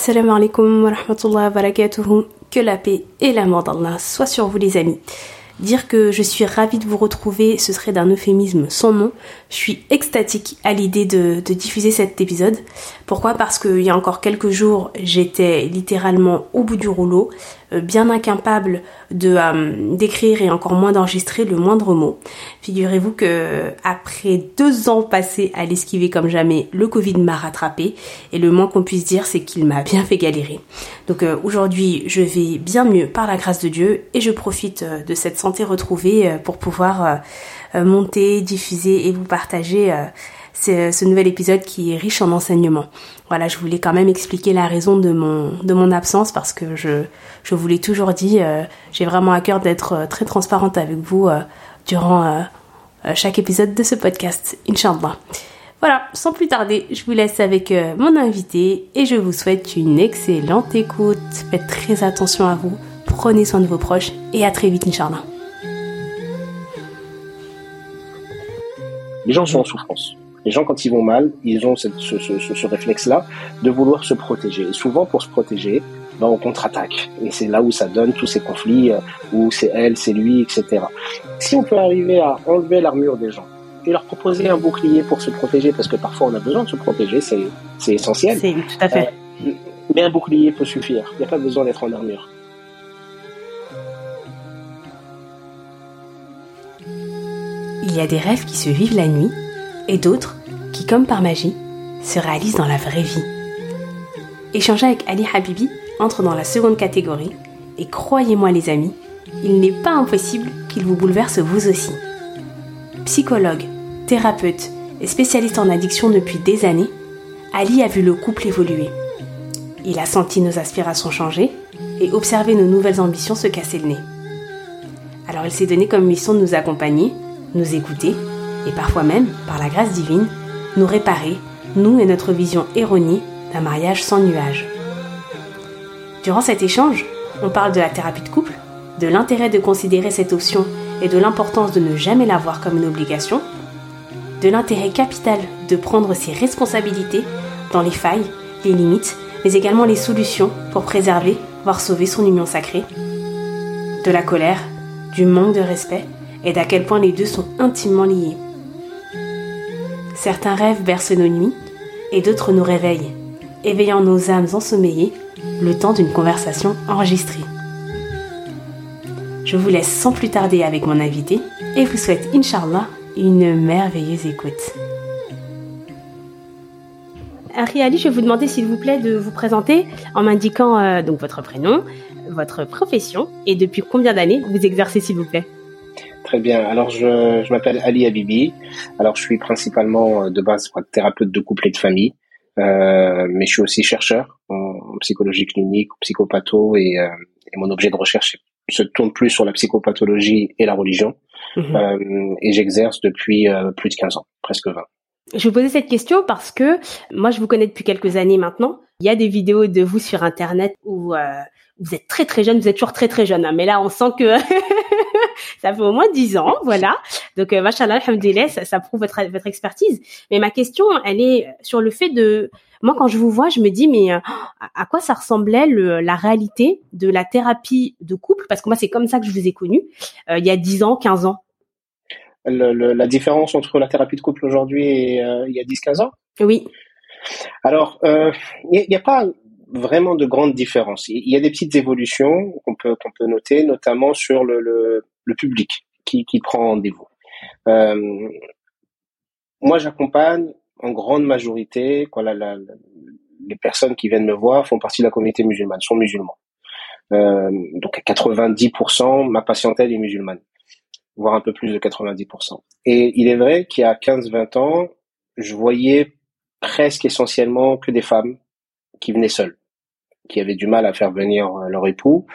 Assalamu alaikum wa rahmatullahi wa barakatuhu. Que la paix et l'amour d'Allah soient sur vous les amis. Dire que je suis ravie de vous retrouver, ce serait d'un euphémisme sans nom. Je suis extatique à l'idée de, diffuser cet épisode. Pourquoi? Parce qu'il y a encore quelques jours, j'étais littéralement au bout du rouleau, bien incapable de euh, d'écrire et encore moins d'enregistrer le moindre mot. Figurez-vous que après deux ans passés à l'esquiver comme jamais, le Covid m'a rattrapé et le moins qu'on puisse dire, c'est qu'il m'a bien fait galérer. Donc euh, aujourd'hui, je vais bien mieux par la grâce de Dieu et je profite de cette santé retrouvée pour pouvoir monter, diffuser et vous partager ce, ce nouvel épisode qui est riche en enseignements. Voilà, je voulais quand même expliquer la raison de mon de mon absence parce que je je vous l'ai toujours dit, euh, j'ai vraiment à cœur d'être euh, très transparente avec vous euh, durant chaque épisode de ce podcast, Inch'Allah. Voilà, sans plus tarder, je vous laisse avec mon invité et je vous souhaite une excellente écoute. Faites très attention à vous, prenez soin de vos proches et à très vite, Inch'Allah. Les gens sont en souffrance. Les gens, quand ils vont mal, ils ont ce, ce, ce, ce réflexe-là de vouloir se protéger. Et souvent, pour se protéger, ben, on contre-attaque. Et c'est là où ça donne tous ces conflits, euh, où c'est elle, c'est lui, etc. Si on peut arriver à enlever l'armure des gens et leur proposer un bouclier pour se protéger, parce que parfois on a besoin de se protéger, c'est, c'est essentiel. C'est tout à fait. Euh, mais un bouclier peut suffire. Il n'y a pas besoin d'être en armure. Il y a des rêves qui se vivent la nuit et d'autres qui, comme par magie, se réalisent dans la vraie vie. Échanger avec Ali Habibi entre dans la seconde catégorie et croyez-moi les amis, il n'est pas impossible qu'il vous bouleverse vous aussi. Psychologue, thérapeute et spécialiste en addiction depuis des années, Ali a vu le couple évoluer. Il a senti nos aspirations changer et observé nos nouvelles ambitions se casser le nez. Alors il s'est donné comme mission de nous accompagner, nous écouter et parfois même, par la grâce divine, nous réparer, nous et notre vision erronée d'un mariage sans nuages. Durant cet échange, on parle de la thérapie de couple, de l'intérêt de considérer cette option et de l'importance de ne jamais la voir comme une obligation, de l'intérêt capital de prendre ses responsabilités dans les failles, les limites, mais également les solutions pour préserver, voire sauver son union sacrée, de la colère, du manque de respect et d'à quel point les deux sont intimement liés. Certains rêves bercent nos nuits et d'autres nous réveillent, éveillant nos âmes ensommeillées le temps d'une conversation enregistrée. Je vous laisse sans plus tarder avec mon invité et vous souhaite, Inch'Allah, une merveilleuse écoute. Harry Ali, je vais vous demander s'il vous plaît de vous présenter en m'indiquant euh, donc votre prénom, votre profession et depuis combien d'années vous exercez s'il vous plaît? Très bien. Alors, je, je m'appelle Ali Abibi. Alors, je suis principalement euh, de base thérapeute de couple et de famille, euh, mais je suis aussi chercheur en, psychologie clinique, psychopatho, et, euh, et, mon objet de recherche se tourne plus sur la psychopathologie et la religion. Mhm. Euh, et j'exerce depuis euh, plus de 15 ans, presque 20. Je vous posais cette question parce que moi, je vous connais depuis quelques années maintenant. Il y a des vidéos de vous sur Internet où vous êtes très très jeune, vous êtes toujours très très jeune, hein, mais là on sent que ça fait au moins dix ans, voilà. Donc euh, machallah, ça, ça prouve votre votre expertise. Mais ma question, elle est sur le fait de moi quand je vous vois, je me dis mais euh, à quoi ça ressemblait le, la réalité de la thérapie de couple? Parce que moi c'est comme ça que je vous ai connu euh, il y a 10 ans, 15 ans. Le, la différence entre la thérapie de couple aujourd'hui et euh, il y a 10-15 ans? Oui. Alors, il n'y a, a, pas vraiment de grandes différences. Il y a des petites évolutions qu'on peut qu'on peut noter, notamment sur le, le, le public qui, qui prend rendez-vous. Euh, moi, j'accompagne en grande majorité quand la, la, les personnes qui viennent me voir font partie de la communauté musulmane, sont musulmans. Euh, donc à 90%, ma patientèle est musulmane, voire un peu plus de 90%. Et il est vrai qu'il y a 15-20 ans, je voyais presque essentiellement que des femmes qui venaient seules qui avaient du mal à faire venir euh, leur époux.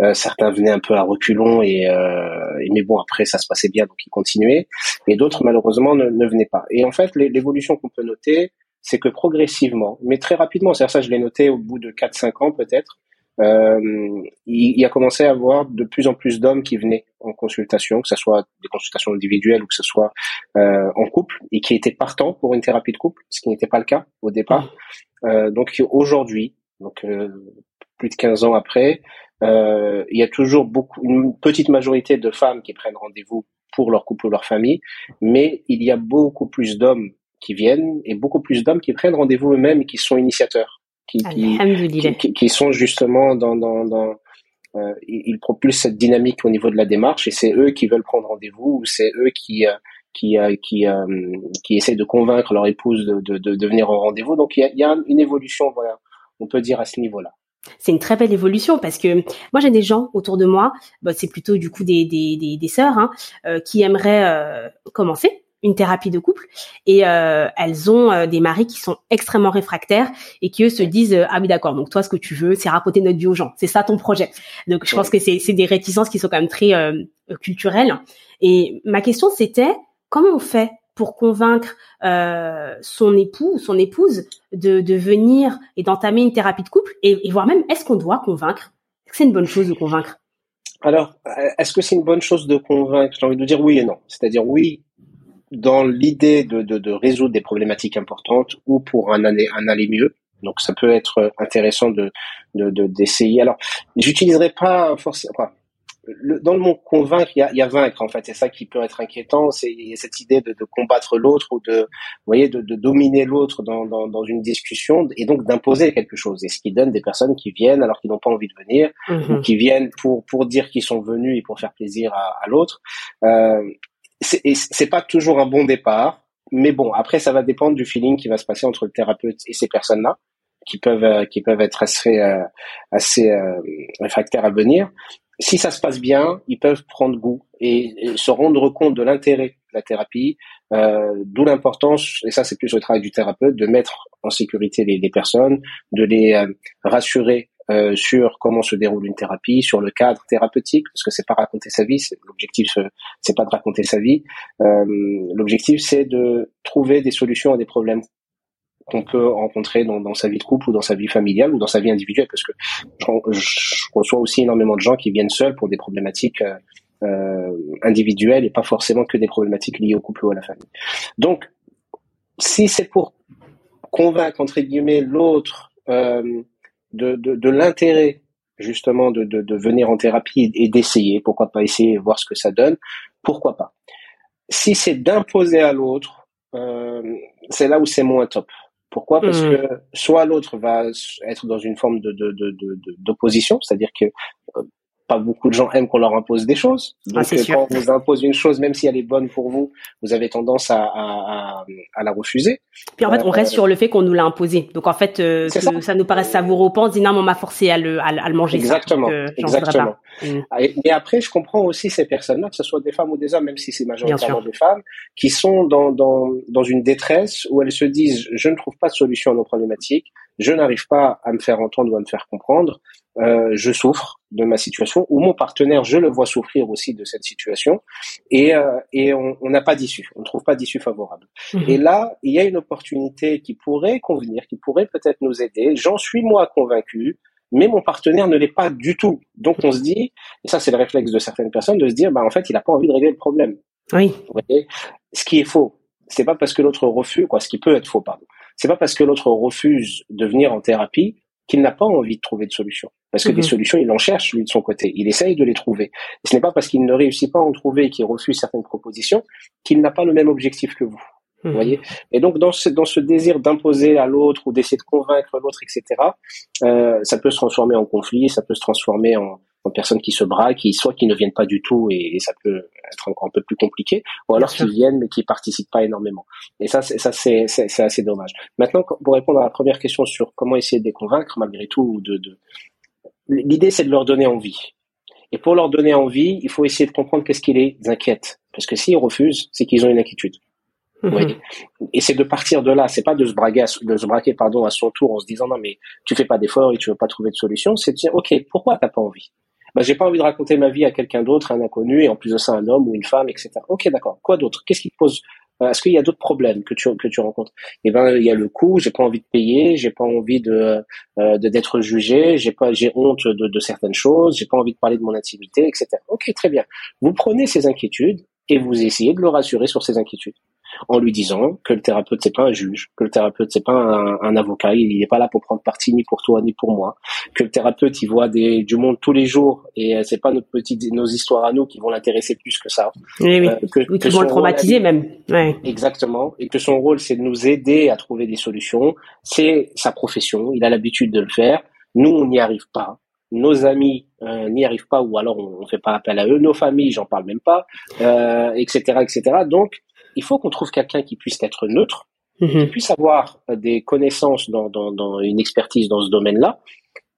Euh, certains venaient un peu à reculons et, euh, mais bon après ça se passait bien donc ils continuaient et d'autres malheureusement ne, venaient pas. Et en fait l'évolution qu'on peut noter c'est que progressivement, mais très rapidement, c'est ça je l'ai noté au bout de 4-5 ans peut-être, euh, il, il, a commencé à avoir de plus en plus d'hommes qui venaient en consultation, que ce soit des consultations individuelles ou que ce soit euh, en couple, et qui étaient partants pour une thérapie de couple, ce qui n'était pas le cas au départ. Euh, donc aujourd'hui, donc plus de 15 ans après, il y a toujours beaucoup, une petite majorité de femmes qui prennent rendez-vous pour leur couple ou leur famille, mais il y a beaucoup plus d'hommes qui viennent et beaucoup plus d'hommes qui prennent rendez-vous eux-mêmes et qui sont initiateurs, qui, qui, qui, sont justement dans, dans, dans euh, ils propulsent cette dynamique au niveau de la démarche et c'est eux qui veulent prendre rendez-vous ou c'est eux qui euh, qui euh, qui euh, qui essayent de convaincre leur épouse de, de, de, de venir au rendez-vous. Donc il y a, il y a une évolution, voilà, on peut dire à ce niveau-là. C'est une très belle évolution parce que moi j'ai des gens autour de moi, bah, c'est plutôt du coup des des des, des sœurs hein, euh, qui aimeraient euh, commencer une thérapie de couple et euh, elles ont des maris qui sont extrêmement réfractaires et qui eux se disent ah oui d'accord donc toi ce que tu veux c'est raconter notre vie aux gens. C'est ça ton projet donc je pense que c'est c'est des réticences qui sont quand même très culturelles. Et ma question c'était comment on fait pour convaincre euh, son époux ou son épouse de, venir et d'entamer une thérapie de couple et, voire même est-ce qu'on doit convaincre? Est-ce que c'est une bonne chose de convaincre? Alors, est-ce que c'est une bonne chose de convaincre? J'ai envie de dire oui et non. C'est-à-dire oui dans l'idée de, résoudre des problématiques importantes ou pour un, aller, mieux. Donc ça peut être intéressant de d'essayer. De, Alors, j'utiliserai pas forcément le, dans le mot convaincre, il y a, y a vaincre en fait. C'est ça qui peut être inquiétant. C'est cette idée de, de combattre l'autre ou de, vous voyez, de, de dominer l'autre dans, dans, dans, une discussion et donc d'imposer quelque chose. Et ce qui donne des personnes qui viennent alors qu'ils n'ont pas envie de venir ou mhm. qui viennent pour pour dire qu'ils sont venus et pour faire plaisir à, à l'autre. Euh, c'est pas toujours un bon départ. Mais bon, après, ça va dépendre du feeling qui va se passer entre le thérapeute et ces personnes-là qui peuvent euh, qui peuvent être assez euh, assez euh, réfractaires à venir si ça se passe bien, ils peuvent prendre goût et, se rendre compte de l'intérêt de la thérapie, euh, d'où l'importance, et ça c'est plus le travail du thérapeute, de mettre en sécurité les, personnes, de les euh, rassurer euh, sur comment se déroule une thérapie, sur le cadre thérapeutique, parce que c'est pas raconter sa vie, l'objectif c'est pas de raconter sa vie, euh, l'objectif c'est de trouver des solutions à des problèmes qu'on peut rencontrer dans, sa vie de couple ou dans sa vie familiale ou dans sa vie individuelle parce que je, reçois aussi énormément de gens qui viennent seuls pour des problématiques euh, euh, individuelles et pas forcément que des problématiques liées au couple ou à la famille. Donc, si c'est pour convaincre entre guillemets l'autre euh, de, de, l'intérêt justement de, de, venir en thérapie et d'essayer, pourquoi pas essayer, voir ce que ça donne, pourquoi pas. Si c'est d'imposer à l'autre, c'est là où c'est moins top. Pourquoi? Parce hmm. que soit l'autre va être dans une forme de, d'opposition, c'est-à-dire que euh, pas beaucoup de gens aiment qu'on leur impose des choses. Ah, Donc quand on vous impose une chose, même si elle est bonne pour vous, vous avez tendance à, à, à, la refuser. Puis en fait, on reste euh, sur le fait qu'on nous l'a imposé. Donc en fait, euh, ça. nous paraît savoureux on dit non, on m'a forcé à le, à, le manger. Exactement. Ça, exactement. Mm. Ah, mais après, je comprends aussi ces personnes-là, que ce soit des femmes ou des hommes, même si c'est majoritairement des femmes, qui sont dans, dans, dans une détresse où elles se disent je ne trouve pas de solution à nos problématiques, je n'arrive pas à me faire entendre ou à me faire comprendre, euh, je souffre de ma situation, ou mon partenaire, je le vois souffrir aussi de cette situation, et, euh, et on n'a pas d'issue, on ne trouve pas d'issue favorable. Mhm. Et là, il y a une opportunité qui pourrait convenir, qui pourrait peut-être nous aider. J'en suis moi convaincu, mais mon partenaire ne l'est pas du tout. Donc on se dit, et ça c'est le réflexe de certaines personnes, de se dire, bah en fait, il n'a pas envie de régler le problème. Oui. Vous voyez? Ce qui est faux. C'est pas parce que l'autre refuse, quoi, ce qui peut être faux, pardon. C'est pas parce que l'autre refuse de venir en thérapie qu'il n'a pas envie de trouver de solution. Parce que des mhm. solutions, il en cherche, lui, de son côté. Il essaye de les trouver. Et ce n'est pas parce qu'il ne réussit pas à en trouver et qu'il refuse certaines propositions qu'il n'a pas le même objectif que vous. Vous mhm. voyez? Et donc, dans ce, dans ce désir d'imposer à l'autre ou d'essayer de convaincre l'autre, etc., euh, ça peut se transformer en conflit, ça peut se transformer en, en personnes qui se braquent, qui, soit qui ne viennent pas du tout et, ça peut être encore un peu plus compliqué, ou alors qui viennent mais qui participent pas énormément. Et ça, c'est, ça c'est, assez dommage. Maintenant, pour répondre à la première question sur comment essayer de les convaincre, malgré tout, de, de... l'idée c'est de leur donner envie. Et pour leur donner envie, il faut essayer de comprendre qu'est-ce qui les inquiète. Parce que s'ils refusent, c'est qu'ils ont une inquiétude. Mhm. Et c'est de partir de là, c'est pas de se braquer, de se braquer pardon à son tour en se disant non mais tu fais pas d'efforts et tu veux pas trouver de solution. C'est de dire ok pourquoi t'as pas envie? Bah, j'ai pas envie de raconter ma vie à quelqu'un d'autre, un inconnu, et en plus de ça, un homme ou une femme, etc. Ok, d'accord. Quoi d'autre? Qu'est-ce qui te pose euh, Est-ce qu'il y a d'autres problèmes que tu que tu rencontres? Eh ben, il y a le coût. J'ai pas envie de payer. J'ai pas envie de euh, d'être jugé. J'ai pas, j'ai honte de, de certaines choses. J'ai pas envie de parler de mon intimité, etc. Ok, très bien. Vous prenez ces inquiétudes et vous essayez de le rassurer sur ces inquiétudes. En lui disant que le thérapeute c'est pas un juge, que le thérapeute c'est pas un, avocat, il n'est pas là pour prendre parti ni pour toi ni pour moi, que le thérapeute il voit des, du monde tous les jours et euh, c'est pas notre petite, nos histoires à nous qui vont l'intéresser plus que ça. Oui, oui. Euh, que, qui vont le traumatiser même. Ouais. Exactement. Et que son rôle c'est de nous aider à trouver des solutions. C'est sa profession, il a l'habitude de le faire. Nous on n'y arrive pas nos amis euh, n'y arrivent pas ou alors on ne fait pas appel à eux, nos familles, j'en parle même pas, euh, etc., etc. Donc, il faut qu'on trouve quelqu'un qui puisse être neutre, mhm. qui puisse avoir des connaissances dans, dans, dans une expertise dans ce domaine-là.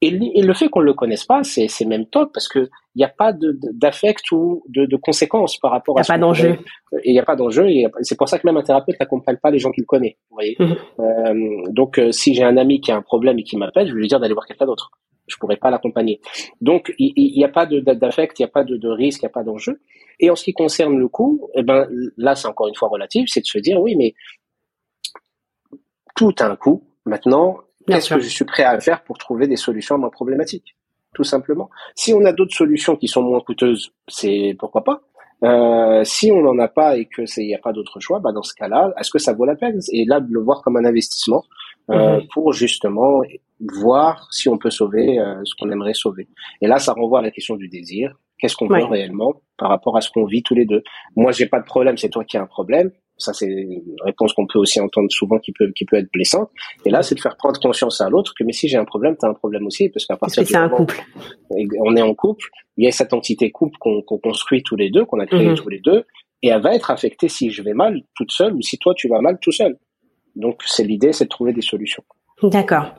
Et, le fait qu'on ne le connaisse pas, c'est, même top parce que il n'y a pas d'affect ou de, de conséquences par rapport à. Il n'y a pas d'enjeu. Il n'y a pas d'enjeu. Et c'est pour ça que même un thérapeute n'accompagne pas les gens qu'il connaît. Vous voyez. Mhm. Euh, donc, euh, si j'ai un ami qui a un problème et qui m'appelle, je vais lui dire d'aller voir quelqu'un d'autre je pourrais pas l'accompagner. Donc il n'y a pas d'affect, il n'y a pas de, de risque, il n'y a pas d'enjeu. Et en ce qui concerne le coût, eh ben là c'est encore une fois relatif, c'est de se dire oui mais tout a un coût. Maintenant, qu'est-ce que je suis prêt à faire pour trouver des solutions à ma problématique Tout simplement. Si on a d'autres solutions qui sont moins coûteuses, c'est pourquoi pas. Euh, si on n'en a pas et que c'est il n'y a pas d'autre choix, bah dans ce cas-là, est-ce que ça vaut la peine? Et là de le voir comme un investissement euh, mhm. pour justement voir si on peut sauver euh, ce qu'on aimerait sauver. Et là, ça renvoie à la question du désir. Qu'est-ce qu'on veut réellement par rapport à ce qu'on vit tous les deux? Moi, j'ai pas de problème, c'est toi qui as un problème. Ça, c'est une réponse qu'on peut aussi entendre souvent qui peut, qui peut être blessante. Et là, c'est de faire prendre conscience à l'autre que, mais si j'ai un problème, tu as un problème aussi, parce qu'à partir du c'est un couple. On est en couple, il y a cette entité couple qu'on construit tous les deux, qu'on a créé mhm. tous les deux, et elle va être affectée si je vais mal toute seule ou si toi tu vas mal tout seul. Donc, c'est l'idée, c'est de trouver des solutions. D'accord.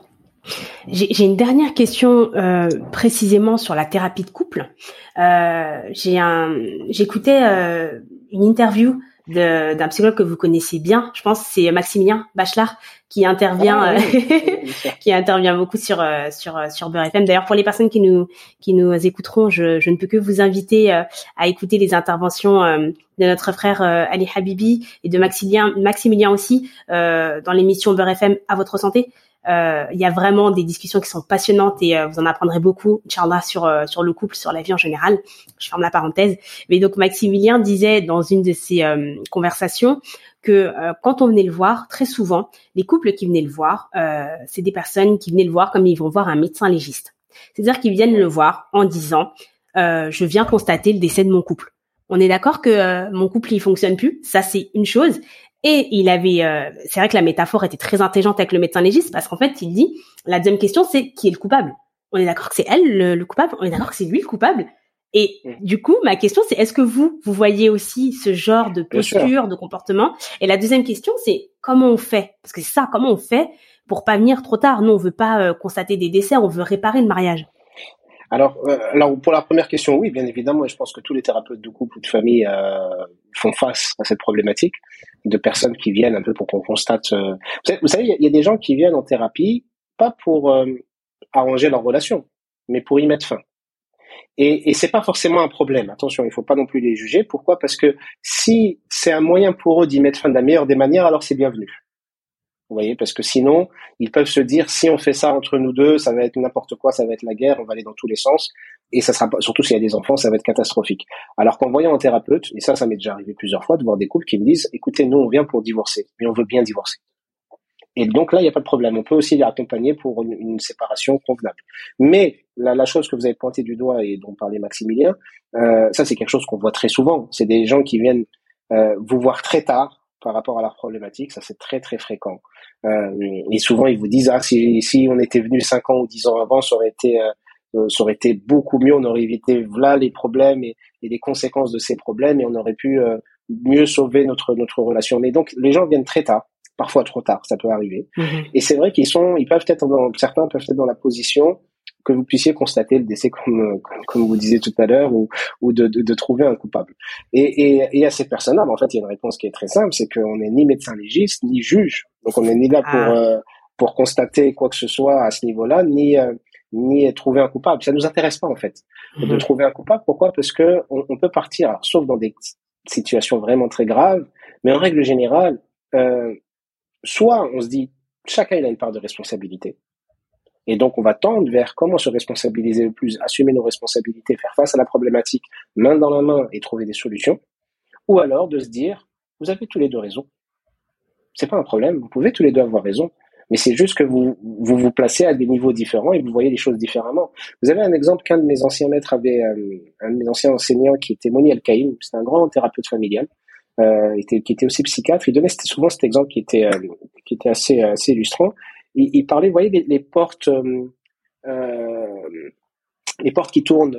J'ai une dernière question euh, précisément sur la thérapie de couple. Euh, j'ai un, j'écoutais euh, une interview d'un psychologue que vous connaissez bien. Je pense c'est Maximilien Bachelard qui intervient ah, qui intervient beaucoup sur sur sur Beurre FM. D'ailleurs pour les personnes qui nous qui nous écouteront, je, je ne peux que vous inviter à écouter les interventions de notre frère Ali Habibi et de Maximilien Maximilien aussi dans l'émission Beurre FM à votre santé. Euh, il y a vraiment des discussions qui sont passionnantes et euh, vous en apprendrez beaucoup, Inch'Allah, sur, euh, sur le couple, sur la vie en général. Je ferme la parenthèse. Mais donc Maximilien disait dans une de ses conversations que quand on venait le voir, très souvent, les couples qui venaient le voir, c'est des personnes qui venaient le voir comme ils vont voir un médecin légiste. C'est-à-dire qu'ils viennent le voir en disant je viens constater le décès de mon couple. On est d'accord que mon couple il fonctionne plus, ça c'est une chose. Et il avait, euh, c'est vrai que la métaphore était très intelligente avec le médecin légiste parce qu'en fait, il dit, la deuxième question, c'est qui est le coupable? On est d'accord que c'est elle le, coupable? On est d'accord que c'est lui le coupable? Et mm. du coup, ma question, c'est est-ce que vous, vous voyez aussi ce genre de posture, de comportement? Et la deuxième question, c'est comment on fait? Parce que c'est ça, comment on fait pour pas venir trop tard? Nous, on veut pas euh, constater des décès, on veut réparer le mariage. Alors, euh, alors, pour la première question, oui, bien évidemment, je pense que tous les thérapeutes de couple ou de famille euh, font face à cette problématique de personnes qui viennent un peu pour qu'on constate. Euh, vous savez, il y, a des gens qui viennent en thérapie pas pour euh, arranger leur relation, mais pour y mettre fin. Et, et c'est pas forcément un problème. Attention, il faut pas non plus les juger. Pourquoi? Parce que si c'est un moyen pour eux d'y mettre fin de la meilleure des manières, alors c'est bienvenu. Vous voyez, parce que sinon, ils peuvent se dire si on fait ça entre nous deux, ça va être n'importe quoi, ça va être la guerre, on va aller dans tous les sens, et ça sera surtout s'il y a des enfants, ça va être catastrophique. Alors qu'en voyant un thérapeute, et ça, ça m'est déjà arrivé plusieurs fois, de voir des couples qui me disent, écoutez, nous on vient pour divorcer, mais on veut bien divorcer. Et donc là, il n'y a pas de problème. On peut aussi les accompagner pour une, séparation convenable. Mais la, la, chose que vous avez pointé du doigt et dont parlait Maximilien, euh, ça c'est quelque chose qu'on voit très souvent. C'est des gens qui viennent euh, vous voir très tard par rapport à leur problématique. Ça c'est très très fréquent. Euh, et souvent, ils vous disent, ah, si, si on était venu 5 ans ou 10 ans avant, ça aurait été, euh, euh, ça aurait été beaucoup mieux, on aurait évité là les problèmes et, et, les conséquences de ces problèmes et on aurait pu mieux sauver notre, notre relation. Mais donc, les gens viennent très tard, parfois trop tard, ça peut arriver. Mhm. Et c'est vrai qu'ils sont, ils peuvent être dans, certains peuvent être dans la position que vous puissiez constater le décès comme, comme, vous disiez tout à l'heure ou, ou de, de, de, trouver un coupable. Et, et, et à ces personnes-là, en fait, il y a une réponse qui est très simple, c'est qu'on n'est ni médecin légiste, ni juge. Donc on n'est ni là pour, ah. euh, pour constater quoi que ce soit à ce niveau-là, ni, euh, ni trouver un coupable. Ça nous intéresse pas, en fait, de mhm. trouver un coupable. Pourquoi? Parce que on, on peut partir, alors, sauf dans des situations vraiment très graves, mais en règle générale, euh, soit on se dit, chacun il a une part de responsabilité. Et donc, on va tendre vers comment se responsabiliser le plus, assumer nos responsabilités, faire face à la problématique main dans la main et trouver des solutions. Ou alors de se dire, vous avez tous les deux raison. C'est pas un problème. Vous pouvez tous les deux avoir raison. Mais c'est juste que vous, vous placez à des niveaux différents et vous voyez les choses différemment. Vous avez un exemple qu'un de mes anciens maîtres avait, euh, un de mes anciens enseignants qui était Moni Al-Kaïm, c'est un grand thérapeute familial, euh, qui était aussi psychiatre. Il donnait souvent cet exemple qui était, euh, qui était assez, assez illustrant. Il, il parlait, vous voyez, les, les portes, euh, euh les portes qui tournent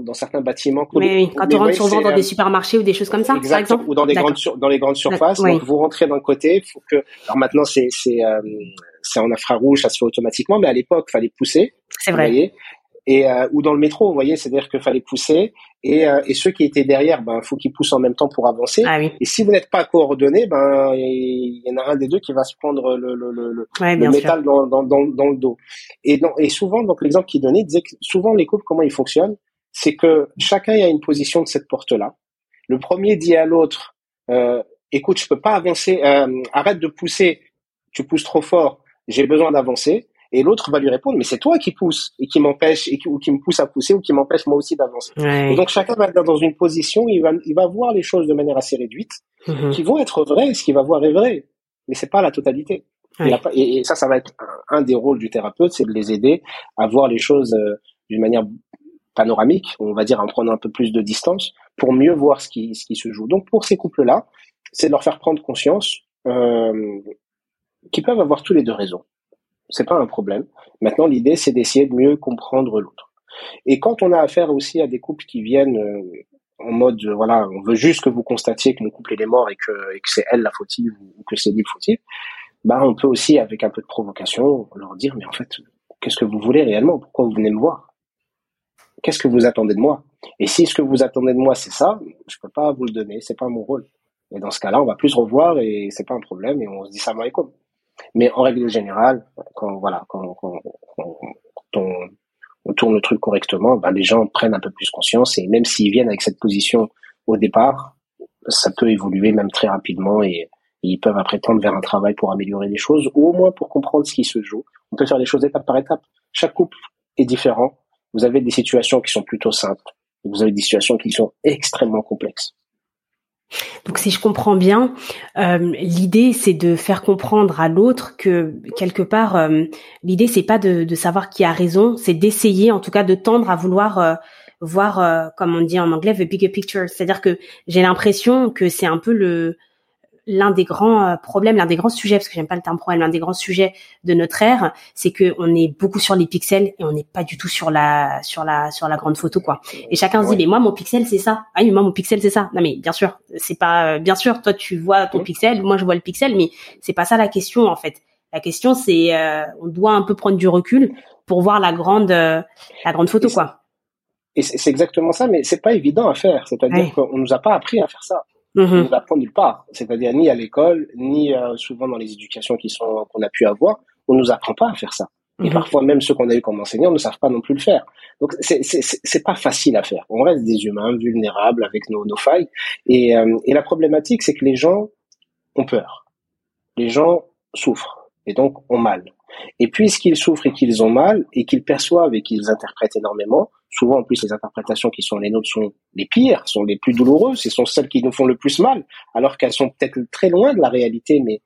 dans certains bâtiments. Oui, quand on rentre souvent dans des supermarchés ou des choses comme ça, par exemple. Ou dans les grandes dans les grandes surfaces. Donc vous rentrez d'un côté, faut que alors maintenant c'est c'est euh, c'est en infrarouge, ça se fait automatiquement, mais à l'époque fallait pousser. C'est vrai. Voyez et euh, ou dans le métro, vous voyez, c'est-à-dire qu'il fallait pousser et, euh, et ceux qui étaient derrière, ben faut qu'ils poussent en même temps pour avancer. Ah, oui. Et si vous n'êtes pas coordonné, ben il y en a un des deux qui va se prendre le, le, le, le métal dans, dans, dans, dans, le dos. Et, donc, et souvent, donc l'exemple qu'il donnait disait que souvent les couples comment ils fonctionnent, c'est que chacun a une position de cette porte-là. Le premier dit à l'autre, euh, écoute, je peux pas avancer, euh, arrête de pousser, tu pousses trop fort, j'ai besoin d'avancer et l'autre va lui répondre mais c'est toi qui pousse et qui m'empêche et qui, ou qui me pousse à pousser ou qui m'empêche moi aussi d'avancer. Et donc chacun va être dans une position, il va il va voir les choses de manière assez réduite, mm-hmm. qui vont être vraies, ce qu'il va voir est vrai, mais c'est pas la totalité. et, ça, ça va être un, des rôles du thérapeute, c'est de les aider à voir les choses euh, d'une manière panoramique, on va dire en prenant un peu plus de distance, pour mieux voir ce qui, ce qui se joue. Donc pour ces couples-là, c'est de leur faire prendre conscience euh, qu'ils peuvent avoir tous les deux raisons c'est pas un problème. Maintenant, l'idée, c'est d'essayer de mieux comprendre l'autre. Et quand on a affaire aussi à des couples qui viennent euh, en mode, euh, voilà, on veut juste que vous constatiez que mon couple est mort et que, et que c'est elle la fautive ou que c'est lui le fautif, bah, on peut aussi, avec un peu de provocation, leur dire, mais en fait, qu'est-ce que vous voulez réellement? Pourquoi vous venez me voir? Qu'est-ce que vous attendez de moi? Et si ce que vous attendez de moi, c'est ça, je peux pas vous le donner, c'est pas mon rôle. Et dans ce cas-là, on va plus revoir et c'est pas un problème et on se dit ça comme. Mais en règle générale, quand voilà, quand, quand, quand on, on, tourne le truc correctement, ben les gens prennent un peu plus conscience et même s'ils viennent avec cette position au départ, ça peut évoluer même très rapidement et, ils peuvent après tendre vers un travail pour améliorer les choses ou au moins pour comprendre ce qui se joue. On peut faire les choses étape par étape. Chaque couple est différent. Vous avez des situations qui sont plutôt simples. Vous avez des situations qui sont extrêmement complexes. Donc si je comprends bien, euh, l'idée c'est de faire comprendre à l'autre que quelque part euh, l'idée c'est pas de, savoir qui a raison, c'est d'essayer en tout cas de tendre à vouloir euh, voir comme on dit en anglais the bigger picture, c'est-à-dire que j'ai l'impression que c'est un peu le l'un des grands euh, problèmes, l'un des grands sujets, parce que j'aime pas le terme problème, l'un des grands sujets de notre ère, c'est que on est beaucoup sur les pixels et on n'est pas du tout sur la sur la sur la grande photo quoi. Et chacun se dit mais moi mon pixel c'est ça. Ah oui moi mon pixel c'est ça. Non mais bien sûr c'est pas bien sûr toi tu vois ton pixel, moi je vois le pixel, mais c'est pas ça la question en fait. La question c'est euh, on doit un peu prendre du recul pour voir la grande euh, la grande photo quoi. Et c'est exactement ça, mais c'est pas évident à faire. C'est-à-dire qu'on nous a pas appris à faire ça. Mm -hmm. On nous apprend nulle part. C'est-à-dire ni à l'école, ni euh, souvent dans les éducations qui sont qu'on a pu avoir, on nous apprend pas à faire ça. Et mhm. parfois même ceux qu'on a eu comme enseignants ne savent pas non plus le faire. Donc c'est c'est pas facile à faire. On reste des humains vulnérables avec nos, nos failles. Et, euh, et la problématique c'est que les gens ont peur. Les gens souffrent et donc ont mal. Et puisqu'ils souffrent et qu'ils ont mal et qu'ils perçoivent et qu'ils interprètent énormément, souvent en plus les interprétations qui sont les nôtres sont les pires, sont les plus douloureuses, ce sont celles qui nous font le plus mal, alors qu'elles sont peut-être très loin de la réalité, mais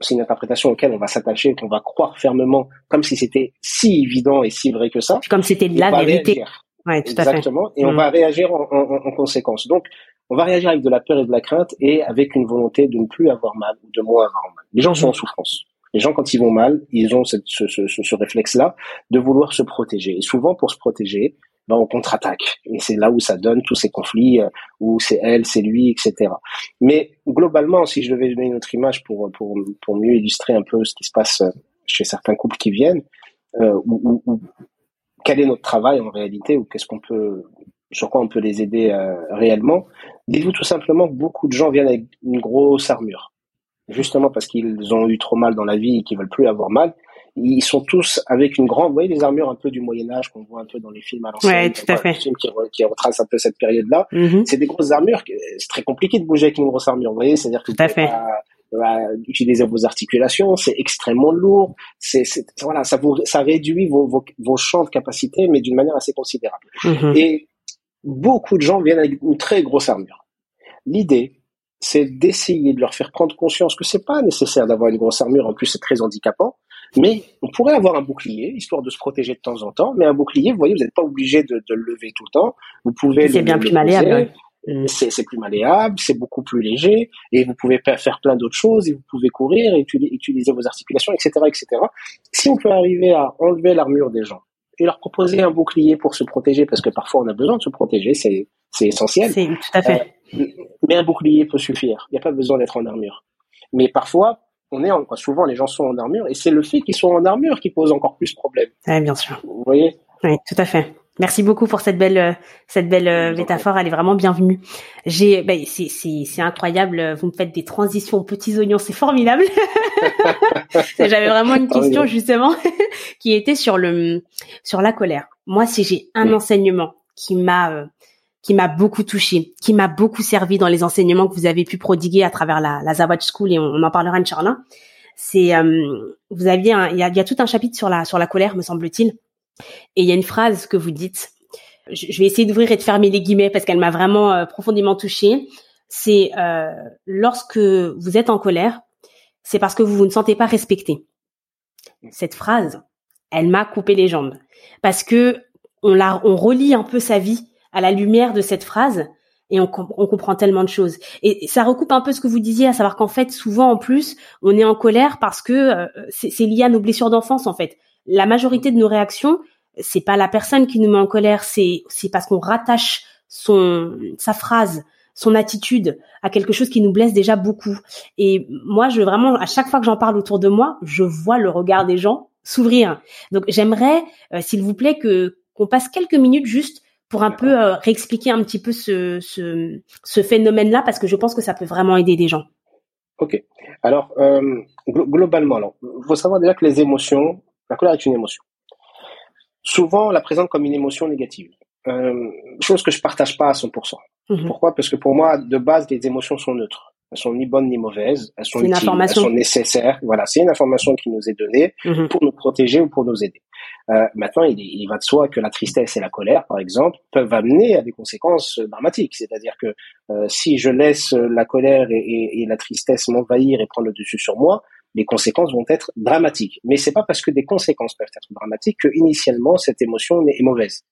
c'est une interprétation auquel on va s'attacher, qu'on va croire fermement, comme si c'était si évident et si vrai que ça. Comme c'était la vérité. Ouais, tout Exactement. À fait. Et on mm. va réagir en, en, en, conséquence. Donc, on va réagir avec de la peur et de la crainte et avec une volonté de ne plus avoir mal ou de moins avoir mal. Les gens sont en souffrance. Les gens, quand ils vont mal, ils ont cette, ce, ce, ce réflexe-là de vouloir se protéger. Et souvent, pour se protéger, ben, on contre-attaque. Et c'est là où ça donne tous ces conflits, euh, où c'est elle, c'est lui, etc. Mais globalement, si je devais donner une autre image pour, pour, pour mieux illustrer un peu ce qui se passe euh, chez certains couples qui viennent, euh, ou, ou, quel est notre travail en réalité, ou qu'est-ce qu'on peut, sur quoi on peut les aider euh, réellement, dites-vous tout simplement que beaucoup de gens viennent avec une grosse armure justement parce qu'ils ont eu trop mal dans la vie et qu'ils veulent plus avoir mal, ils sont tous avec une grande, vous voyez, les armures un peu du Moyen Âge qu'on voit un peu dans les films à l'ancienne, ouais, tout à fait. films qui, qui retracent un peu cette période-là. Mm-hmm. C'est des grosses armures. C'est très compliqué de bouger avec une grosse armure, vous voyez, c'est-à-dire que tout à fait. utiliser vos articulations, c'est extrêmement lourd. C'est voilà, ça vous ça réduit vos, vos, vos champs de capacité, mais d'une manière assez considérable. Mm-hmm. Et beaucoup de gens viennent avec une très grosse armure. L'idée, c'est d'essayer de leur faire prendre conscience que c'est pas nécessaire d'avoir une grosse armure. En plus, c'est très handicapant. Mais on pourrait avoir un bouclier, histoire de se protéger de temps en temps. Mais un bouclier, vous voyez, vous n'êtes pas obligé de, de, le lever tout le temps. Vous pouvez. C'est bien plus malléable. Mm. C'est plus malléable, c'est beaucoup plus léger, et vous pouvez faire plein d'autres choses, et vous pouvez courir, et utiliser vos articulations, etc., etc. Si on peut arriver à enlever l'armure des gens et leur proposer un bouclier pour se protéger, parce que parfois on a besoin de se protéger, c'est essentiel. C'est tout à fait. Euh, mais un bouclier peut suffire. Il n'y a pas besoin d'être en armure. Mais parfois, on est en, souvent les gens sont en armure, et c'est le fait qu'ils sont en armure qui pose encore plus de problèmes. Oui, bien sûr. Vous voyez? Oui, tout à fait. Merci beaucoup pour cette belle euh, cette belle euh, métaphore, elle est vraiment bienvenue. J'ai ben, c'est c'est c'est incroyable, vous me faites des transitions petits oignons, c'est formidable. J'avais vraiment une question justement qui était sur le sur la colère. Moi, si j'ai un enseignement qui m'a euh, qui m'a beaucoup touché, qui m'a beaucoup servi dans les enseignements que vous avez pu prodiguer à travers la, la Zawad School et on, en parlera Inch'Allah. C'est vous aviez il y a, y a tout un chapitre sur la sur la colère me semble-t-il et il y a une phrase que vous dites, je vais essayer d'ouvrir et de fermer les guillemets parce qu'elle m'a vraiment euh, profondément touchée. C'est euh, lorsque vous êtes en colère, c'est parce que vous, vous ne sentez pas respecté. Cette phrase, elle m'a coupé les jambes parce que on la, on relie un peu sa vie à la lumière de cette phrase et on, comprend tellement de choses. Et ça recoupe un peu ce que vous disiez, à savoir qu'en fait, souvent en plus, on est en colère parce que euh, c'est lié à nos blessures d'enfance en fait la majorité de nos réactions, c'est pas la personne qui nous met en colère, c'est c'est parce qu'on rattache son sa phrase, son attitude à quelque chose qui nous blesse déjà beaucoup. Et moi, je vraiment à chaque fois que j'en parle autour de moi, je vois le regard des gens s'ouvrir. Donc j'aimerais, euh, s'il vous plaît, que qu'on passe quelques minutes juste pour un peu euh, réexpliquer un petit peu ce, ce, ce phénomène-là, parce que je pense que ça peut vraiment aider des gens. Ok. Alors, euh, globalement, il faut savoir déjà que les émotions, la colère est une émotion. Souvent, on la présente comme une émotion négative. Euh, chose que je partage pas à 100%. Mhm. Pourquoi? Parce que pour moi, de base, les émotions sont neutres. Elles sont ni bonnes ni mauvaises. Elles sont utiles, elles sont nécessaires. Voilà, c'est une information qui nous est donnée mhm. pour nous protéger ou pour nous aider. Euh, maintenant, il, il, va de soi que la tristesse et la colère, par exemple, peuvent amener à des conséquences dramatiques. C'est-à-dire que euh, si je laisse la colère et, et, et la tristesse m'envahir et prendre le dessus sur moi, les conséquences vont être dramatiques. Mais c'est pas parce que des conséquences peuvent être dramatiques que initialement cette émotion est mauvaise.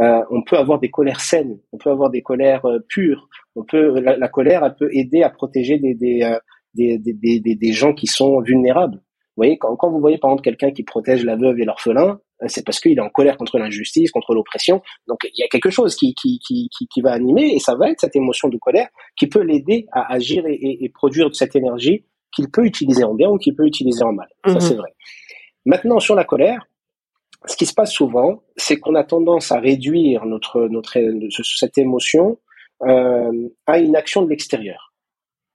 Euh, on peut avoir des colères saines, on peut avoir des colères euh, pures. On peut la, la, colère, elle peut aider à protéger des des, euh, des, des, des, des, gens qui sont vulnérables. Vous voyez, quand, quand vous voyez par exemple quelqu'un qui protège la veuve et l'orphelin, euh, c'est parce qu'il est en colère contre l'injustice, contre l'oppression. Donc il y a quelque chose qui, qui, qui, qui, va animer et ça va être cette émotion de colère qui peut l'aider à agir et, et, et produire cette énergie qu'il peut utiliser en bien ou qu'il peut utiliser en mal. Ça, mhm. c'est vrai. Maintenant, sur la colère, ce qui se passe souvent, c'est qu'on a tendance à réduire notre, notre, cette émotion euh, à une action de l'extérieur.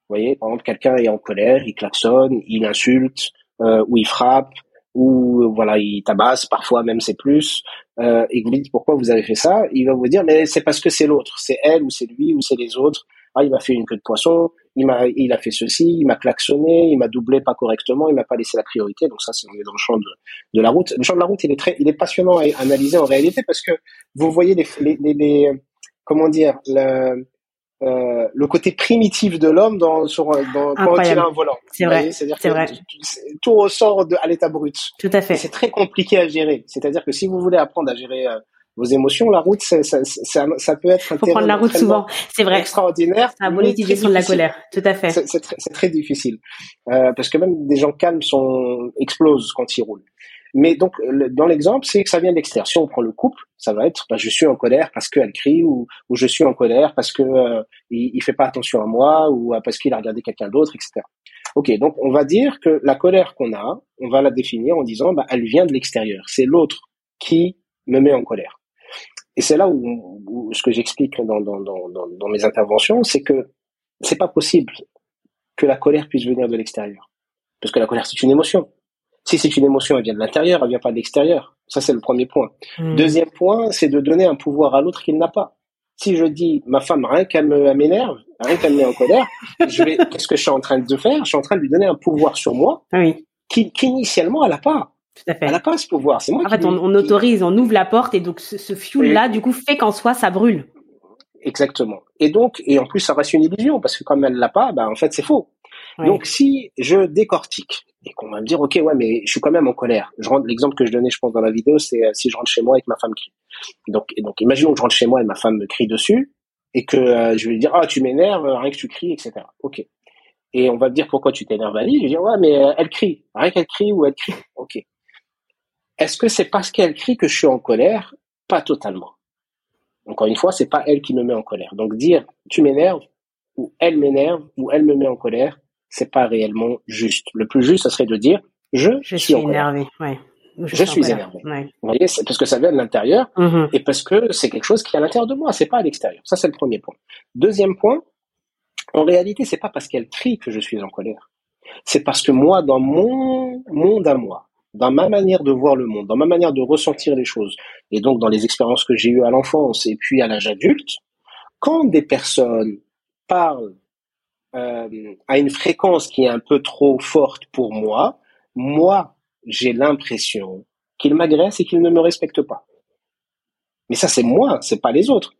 Vous voyez, par exemple, quelqu'un est en colère, il klaxonne, il insulte, euh, ou il frappe, ou voilà, il tabasse, parfois même c'est plus, euh, et vous lui dites pourquoi vous avez fait ça, il va vous dire mais c'est parce que c'est l'autre, c'est elle ou c'est lui ou c'est les autres, ah, il m'a fait une queue de poisson, il m'a, il a fait ceci, il m'a klaxonné, il m'a doublé pas correctement, il m'a pas laissé la priorité. Donc ça, c'est on est dans le champ de, de, la route. Le champ de la route, il est très, il est passionnant à analyser en réalité parce que vous voyez les, les, les, comment dire, le, euh, le côté primitif de l'homme dans, sur, dans, quand il a un volant. C'est vrai. C'est-à-dire que vrai. tout ressort de, à l'état brut. Tout à fait. C'est très compliqué à gérer. C'est-à-dire que si vous voulez apprendre à gérer euh, vos émotions, la route, ça, ça, ça, peut être un Faut prendre la route souvent, c'est vrai. Extraordinaire. C'est la monétisation de la colère, tout à fait. C'est très, très, difficile euh, parce que même des gens calmes sont explosent quand ils roulent. Mais donc, dans l'exemple, c'est que ça vient de l'extérieur. Si on prend le couple, ça va être bah, je suis en colère parce qu'elle crie ou, ou je suis en colère parce que euh, il, il, fait pas attention à moi ou euh, parce qu'il a regardé quelqu'un d'autre, etc. Ok, donc on va dire que la colère qu'on a, on va la définir en disant bah, elle vient de l'extérieur. C'est l'autre qui me met en colère. Et c'est là où, ce que j'explique dans, dans, dans, dans, mes interventions, c'est que c'est pas possible que la colère puisse venir de l'extérieur. Parce que la colère, c'est une émotion. Si c'est une émotion, elle vient de l'intérieur, elle vient pas de l'extérieur. Ça, c'est le premier point. Hmm. Deuxième point, c'est de donner un pouvoir à l'autre qu'il n'a pas. Si je dis, ma femme, rien qu'elle m'énerve, rien qu'elle me met en colère, je vais, qu'est-ce que je suis en train de faire? Je suis en train de lui donner un pouvoir sur moi, oui. qui, qu'initialement, elle n'a pas. Tout à fait. Elle n'a pas ce pouvoir. C'est moi. En fait, on, autorise, on ouvre la porte et donc ce, ce fioul-là, du coup, fait qu'en soi, ça brûle. Exactement. Et donc, et en plus, ça reste une illusion parce que comme elle l'a pas, bah en fait, c'est faux. Donc, si je décortique et qu'on va me dire, ok, ouais, mais je suis quand même en colère. Je rentre l'exemple que je donnais, je pense, dans la vidéo, c'est euh, si je rentre chez moi et que ma femme crie. Donc, et donc, imaginons que je rentre chez moi et ma femme me crie dessus et que euh, je vais lui dire, ah, tu m'énerves, rien que tu cries, etc. Ok. Et on va me dire pourquoi tu t'énerves, Ali. Je vais dire, ouais, mais euh, elle crie. Rien qu'elle crie ou elle crie. Ok. Est-ce que c'est parce qu'elle crie que je suis en colère? Pas totalement. Encore une fois, c'est pas elle qui me met en colère. Donc dire tu m'énerves ou elle m'énerve ou elle me met en colère, c'est pas réellement juste. Le plus juste, ça serait de dire je, je suis, énervé. Ouais. Je, suis énervé. Vous voyez, c'est parce que ça vient de l'intérieur mm-hmm. et parce que c'est quelque chose qui est à l'intérieur de moi, c'est pas à l'extérieur. Ça, c'est le premier point. Deuxième point, en réalité, c'est pas parce qu'elle crie que je suis en colère. C'est parce que moi, dans mon monde à moi, dans ma manière de voir le monde, dans ma manière de ressentir les choses, et donc dans les expériences que j'ai eues à l'enfance et puis à l'âge adulte, quand des personnes parlent euh, à une fréquence qui est un peu trop forte pour moi, moi, j'ai l'impression qu'ils m'agressent et qu'ils ne me respectent pas. Mais ça, c'est moi, c'est pas les autres.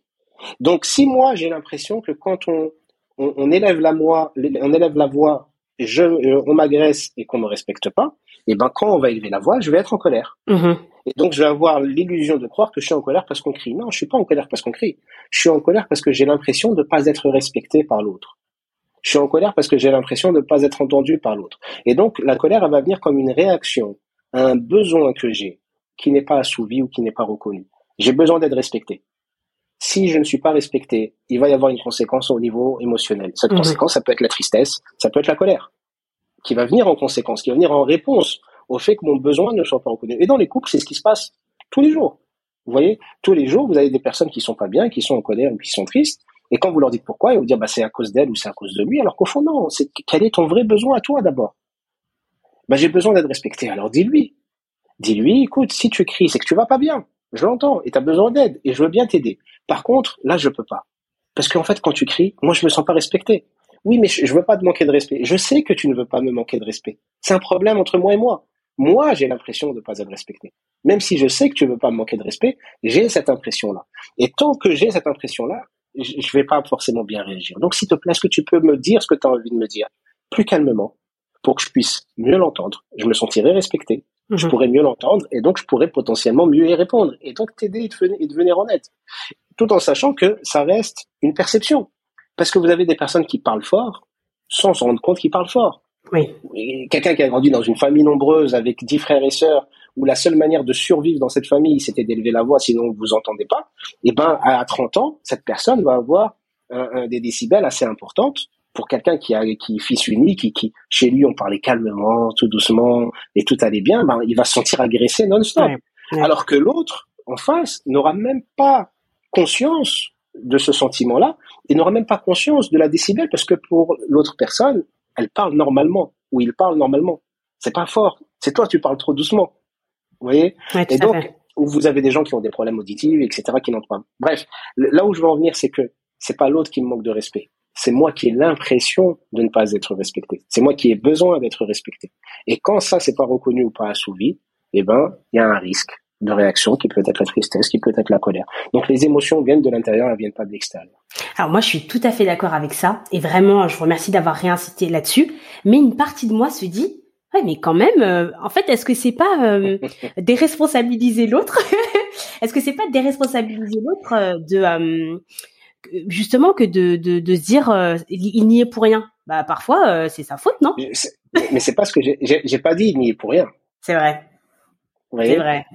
Donc, si moi, j'ai l'impression que quand on, on, élève la voix, on élève la voix, je, euh, on m'agresse et qu'on me respecte pas, et ben quand on va élever la voix, je vais être en colère. Mm-hmm. Et donc je vais avoir l'illusion de croire que je suis en colère parce qu'on crie. Non, je suis pas en colère parce qu'on crie. Je suis en colère parce que j'ai l'impression de ne pas être respecté par l'autre. Je suis en colère parce que j'ai l'impression de ne pas être entendu par l'autre. Et donc la colère, elle va venir comme une réaction à un besoin que j'ai qui n'est pas assouvi ou qui n'est pas reconnu. J'ai besoin d'être respecté. Si je ne suis pas respecté, il va y avoir une conséquence au niveau émotionnel. Cette conséquence, ça peut être la tristesse, ça peut être la colère qui va venir en conséquence, qui va venir en réponse au fait que mon besoin ne soit pas reconnu. Et dans les couples, c'est ce qui se passe tous les jours. Vous voyez, tous les jours, vous avez des personnes qui sont pas bien, qui sont en colère ou qui sont tristes. Et quand vous leur dites pourquoi, ils vont dire bah c'est à cause d'elle ou c'est à cause de lui, alors qu'au fond non, quel est ton vrai besoin à toi d'abord? Bah j'ai besoin d'être respecté. Alors dis-lui, dis-lui, écoute, si tu cries, c'est que tu vas pas bien. Je l'entends et tu as besoin d'aide et je veux bien t'aider. Par contre, là je peux pas. Parce qu'en fait, quand tu cries, moi je me sens pas respecté. Oui, mais je, veux pas te manquer de respect. Je sais que tu ne veux pas me manquer de respect. C'est un problème entre moi et moi. Moi, j'ai l'impression de ne pas être respecté. Même si je sais que tu ne veux pas me manquer de respect, j'ai cette impression-là. Et tant que j'ai cette impression-là, je ne vais pas forcément bien réagir. Donc, s'il te plaît, est-ce que tu peux me dire ce que tu as envie de me dire plus calmement pour que je puisse mieux l'entendre? Je me sentirai respecté. Je mhm. pourrais mieux l'entendre et donc je pourrais potentiellement mieux y répondre et donc t'aider et, devenir honnête. Tout en sachant que ça reste une perception. Parce que vous avez des personnes qui parlent fort sans se rendre compte qu'ils parlent fort. Oui. Quelqu'un qui a grandi dans une famille nombreuse avec dix frères et sœurs, où la seule manière de survivre dans cette famille, c'était d'élever la voix, sinon vous vous entendez pas. Et eh ben, à 30 ans, cette personne va avoir un, des décibels assez importantes pour quelqu'un qui a qui est fils unique, qui, qui chez lui on parlait calmement, tout doucement et tout allait bien, ben il va se sentir agressé non-stop. Alors que l'autre en face n'aura même pas conscience de ce sentiment-là et n'aura même pas conscience de la décibel parce que pour l'autre personne, elle parle normalement ou il parle normalement. C'est pas fort. C'est toi, tu parles trop doucement. Vous voyez Et donc, vous avez des gens qui ont des problèmes auditifs, etc., qui n'entendent pas. Bref, là où je veux en venir, c'est que c'est pas l'autre qui me manque de respect. C'est moi qui ai l'impression de ne pas être respecté. C'est moi qui ai besoin d'être respecté. Et quand ça, c'est pas reconnu ou pas assouvi, eh ben, il y a un risque de réaction qui peut être la tristesse, qui peut être la colère. Donc les émotions viennent de l'intérieur, elles viennent pas de l'extérieur. Alors moi je suis tout à fait d'accord avec ça et vraiment je vous remercie d'avoir réincité là-dessus. Mais une partie de moi se dit ouais mais quand même euh, en fait est-ce que c'est pas euh, déresponsabiliser l'autre? Est-ce que c'est pas déresponsabiliser l'autre euh, de justement que de, de, de se dire il, n'y est pour rien? Bah parfois c'est sa faute non? Mais c'est pas ce que j'ai j'ai pas dit il n'y est pour rien. C'est vrai. C'est vrai.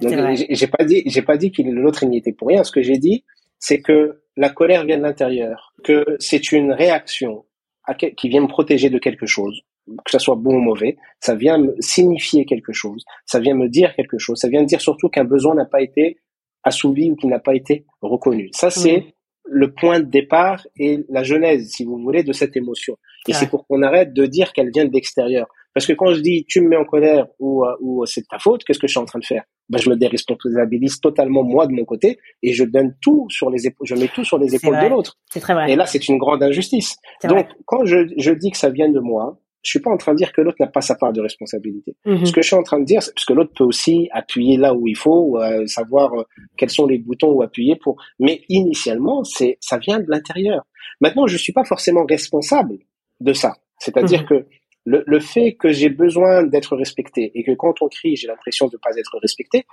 J'ai pas dit, j'ai pas dit qu'il l'autre n'y était pour rien. Ce que j'ai dit, c'est que la colère vient de l'intérieur, que c'est une réaction à, qui vient me protéger de quelque chose, que ça soit bon ou mauvais. Ça vient me signifier quelque chose. Ça vient me dire quelque chose. Ça vient me dire surtout qu'un besoin n'a pas été assouvi ou qui n'a pas été reconnu. Ça, c'est le point de départ et la genèse, si vous voulez, de cette émotion. Et c'est pour qu'on arrête de dire qu'elle vient de l'extérieur. Parce que quand je dis tu me mets en colère ou, euh, ou c'est ta faute, qu'est-ce que je suis en train de faire? Ben, Je me déresponsabilise totalement moi de mon côté et je donne tout sur les épaules, je mets tout sur les épaules de l'autre. C'est très vrai. Et là, c'est une grande injustice. Donc, quand je, je dis que ça vient de moi, je suis pas en train de dire que l'autre n'a pas sa part de responsabilité. Mhm. Ce que je suis en train de dire, c'est parce que l'autre peut aussi appuyer là où il faut, ou, euh, savoir euh, quels sont les boutons où appuyer pour. Mais initialement, c'est ça vient de l'intérieur. Maintenant, je suis pas forcément responsable de ça. C'est-à-dire Mhm. que le, le fait que j'ai besoin d'être respecté et que quand on crie, j'ai l'impression de ne pas être respecté,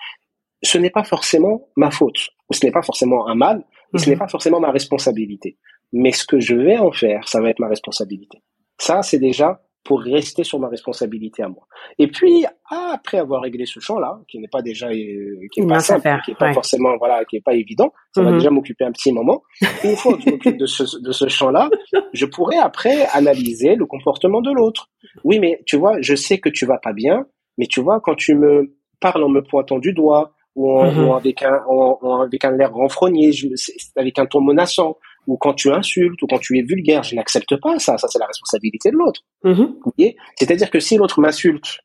ce n'est pas forcément ma faute, ou ce n'est pas forcément un mal, et ce Mhm. n'est pas forcément ma responsabilité. Mais ce que je vais en faire, ça va être ma responsabilité. Ça, c'est déjà pour rester sur ma responsabilité à moi. Et puis, ah, après avoir réglé ce champ-là, qui n'est pas déjà, euh, qui est pas simple, qui est pas ouais. forcément, voilà, qui est pas évident, ça va Mhm. déjà m'occuper un petit moment. Une fois que je m'occupe de ce, de ce champ-là, je pourrais après analyser le comportement de l'autre. Oui, mais tu vois, je sais que tu vas pas bien, mais tu vois, quand tu me parles en me pointant du doigt, ou, en- Mhm. ou avec un, en- en- avec un air renfrogné, je, avec un ton menaçant, ou quand tu insultes, ou quand tu es vulgaire, je n'accepte pas ça. Ça, c'est la responsabilité de l'autre. Mhm. Voyez? C'est-à-dire que si l'autre m'insulte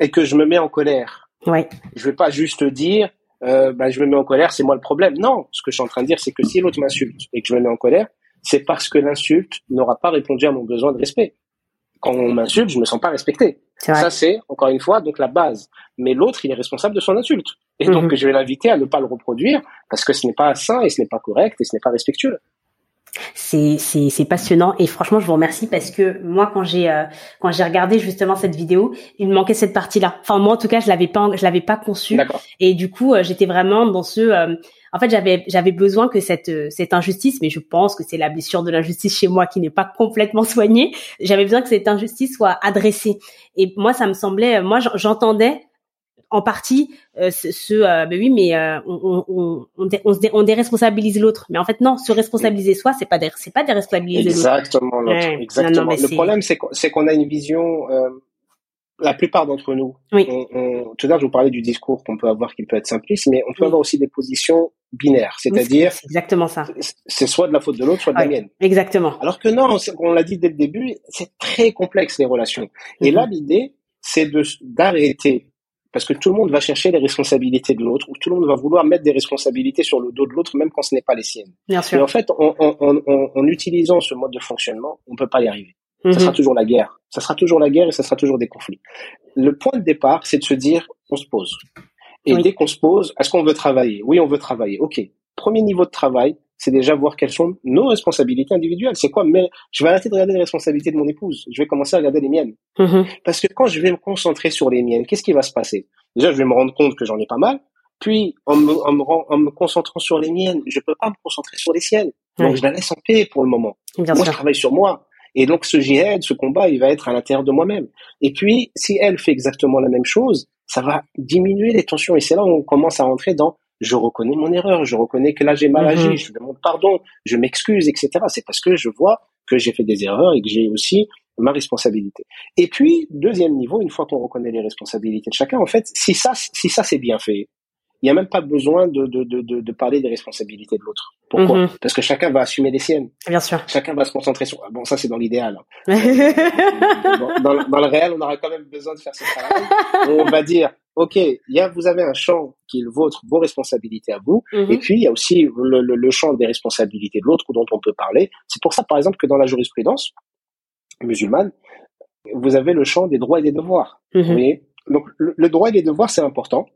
et que je me mets en colère, Ouais. je vais pas juste dire, euh, bah, je me mets en colère, c'est moi le problème. Non, ce que je suis en train de dire, c'est que si l'autre m'insulte et que je me mets en colère, c'est parce que l'insulte n'aura pas répondu à mon besoin de respect. Quand on m'insulte, je me sens pas respecté. Ça, c'est, encore une fois, donc la base. Mais l'autre, il est responsable de son insulte. Et donc, Mhm. je vais l'inviter à ne pas le reproduire parce que ce n'est pas sain et ce n'est pas correct et ce n'est pas respectueux. C'est c'est c'est passionnant et franchement je vous remercie parce que moi quand j'ai euh, quand j'ai regardé justement cette vidéo il me manquait cette partie là enfin moi en tout cas je l'avais pas je l'avais pas conçue. Et du coup euh, j'étais vraiment dans ce euh, en fait j'avais j'avais besoin que cette euh, cette injustice mais je pense que c'est la blessure de l'injustice chez moi qui n'est pas complètement soignée j'avais besoin que cette injustice soit adressée. Et moi ça me semblait euh, moi j'en- j'entendais en partie euh, ce, ce euh, ben oui mais euh, on, on, on, on, dé- on se dé- on déresponsabilise l'autre mais en fait non se responsabiliser soi c'est pas c'est pas déresponsabiliser l'autre Exactement, l'autre. Ouais. Exactement. Non, non, mais le problème, c'est qu'on c'est qu'on a une vision, euh, la plupart d'entre nous, Oui. on, on, tout à l'heure, je vous parlais du discours qu'on peut avoir qui peut être simpliste, mais on peut Oui. avoir aussi des positions binaires, c'est-à-dire, c'est exactement ça c'est soit de la faute de l'autre, soit de la mienne. exactement Alors que non, on l'a dit dès le début, c'est très complexe les relations. Et Mhm. là, l'idée, c'est de d'arrêter, parce que tout le monde va chercher les responsabilités de l'autre, ou tout le monde va vouloir mettre des responsabilités sur le dos de l'autre, même quand ce n'est pas les siennes. bien Et sûr en fait, en, en, en, en- utilisant ce mode de fonctionnement, on peut pas y arriver. Ça Mhm. sera toujours la guerre. Ça sera toujours la guerre et ça sera toujours des conflits. Le point de départ, c'est de se dire, on se pose. Et Oui. dès qu'on se pose, est-ce qu'on veut travailler? Oui, on veut travailler. Ok. Premier niveau de travail, c'est déjà voir quelles sont nos responsabilités individuelles. C'est quoi mais Je vais arrêter de regarder les responsabilités de mon épouse. Je vais commencer à regarder les miennes. Mhm. Parce que quand je vais me concentrer sur les miennes, qu'est-ce qui va se passer? Déjà, je vais me rendre compte que j'en ai pas mal. Puis, en me, en me, en me concentrant sur les miennes, je peux pas me concentrer sur les siennes. Donc, je la laisse en paix pour le moment. bien moi, je sûr travaille sur moi. Et donc, ce jihad, ce combat, il va être à l'intérieur de moi-même. Et puis, si elle fait exactement la même chose, ça va diminuer les tensions. Et c'est là où on commence à rentrer dans je reconnais mon erreur, je reconnais que là j'ai mal Mhm. agi, je demande pardon, je m'excuse, etc. C'est parce que je vois que j'ai fait des erreurs et que j'ai aussi ma responsabilité. Et puis, deuxième niveau, une fois qu'on reconnaît les responsabilités de chacun, en fait, si ça, si ça c'est bien fait, il n'y a même pas besoin de, de, de, de, de parler des responsabilités de l'autre. Pourquoi? Mhm. Parce que chacun va assumer les siennes. bien sûr Chacun va se concentrer sur. Bon, ça c'est dans l'idéal. hein. Dans, dans, le- dans le réel, on aura quand même besoin de faire ce travail. on va dire, ok, il y a, vous avez un champ qui est le vôtre, vos responsabilités à vous, Mhm. et puis il y a aussi le, le, le champ des responsabilités de l'autre dont on peut parler. C'est pour ça, par exemple, que dans la jurisprudence musulmane, vous avez le champ des droits et des devoirs. Mhm. Donc le, le droit et les devoirs, c'est important.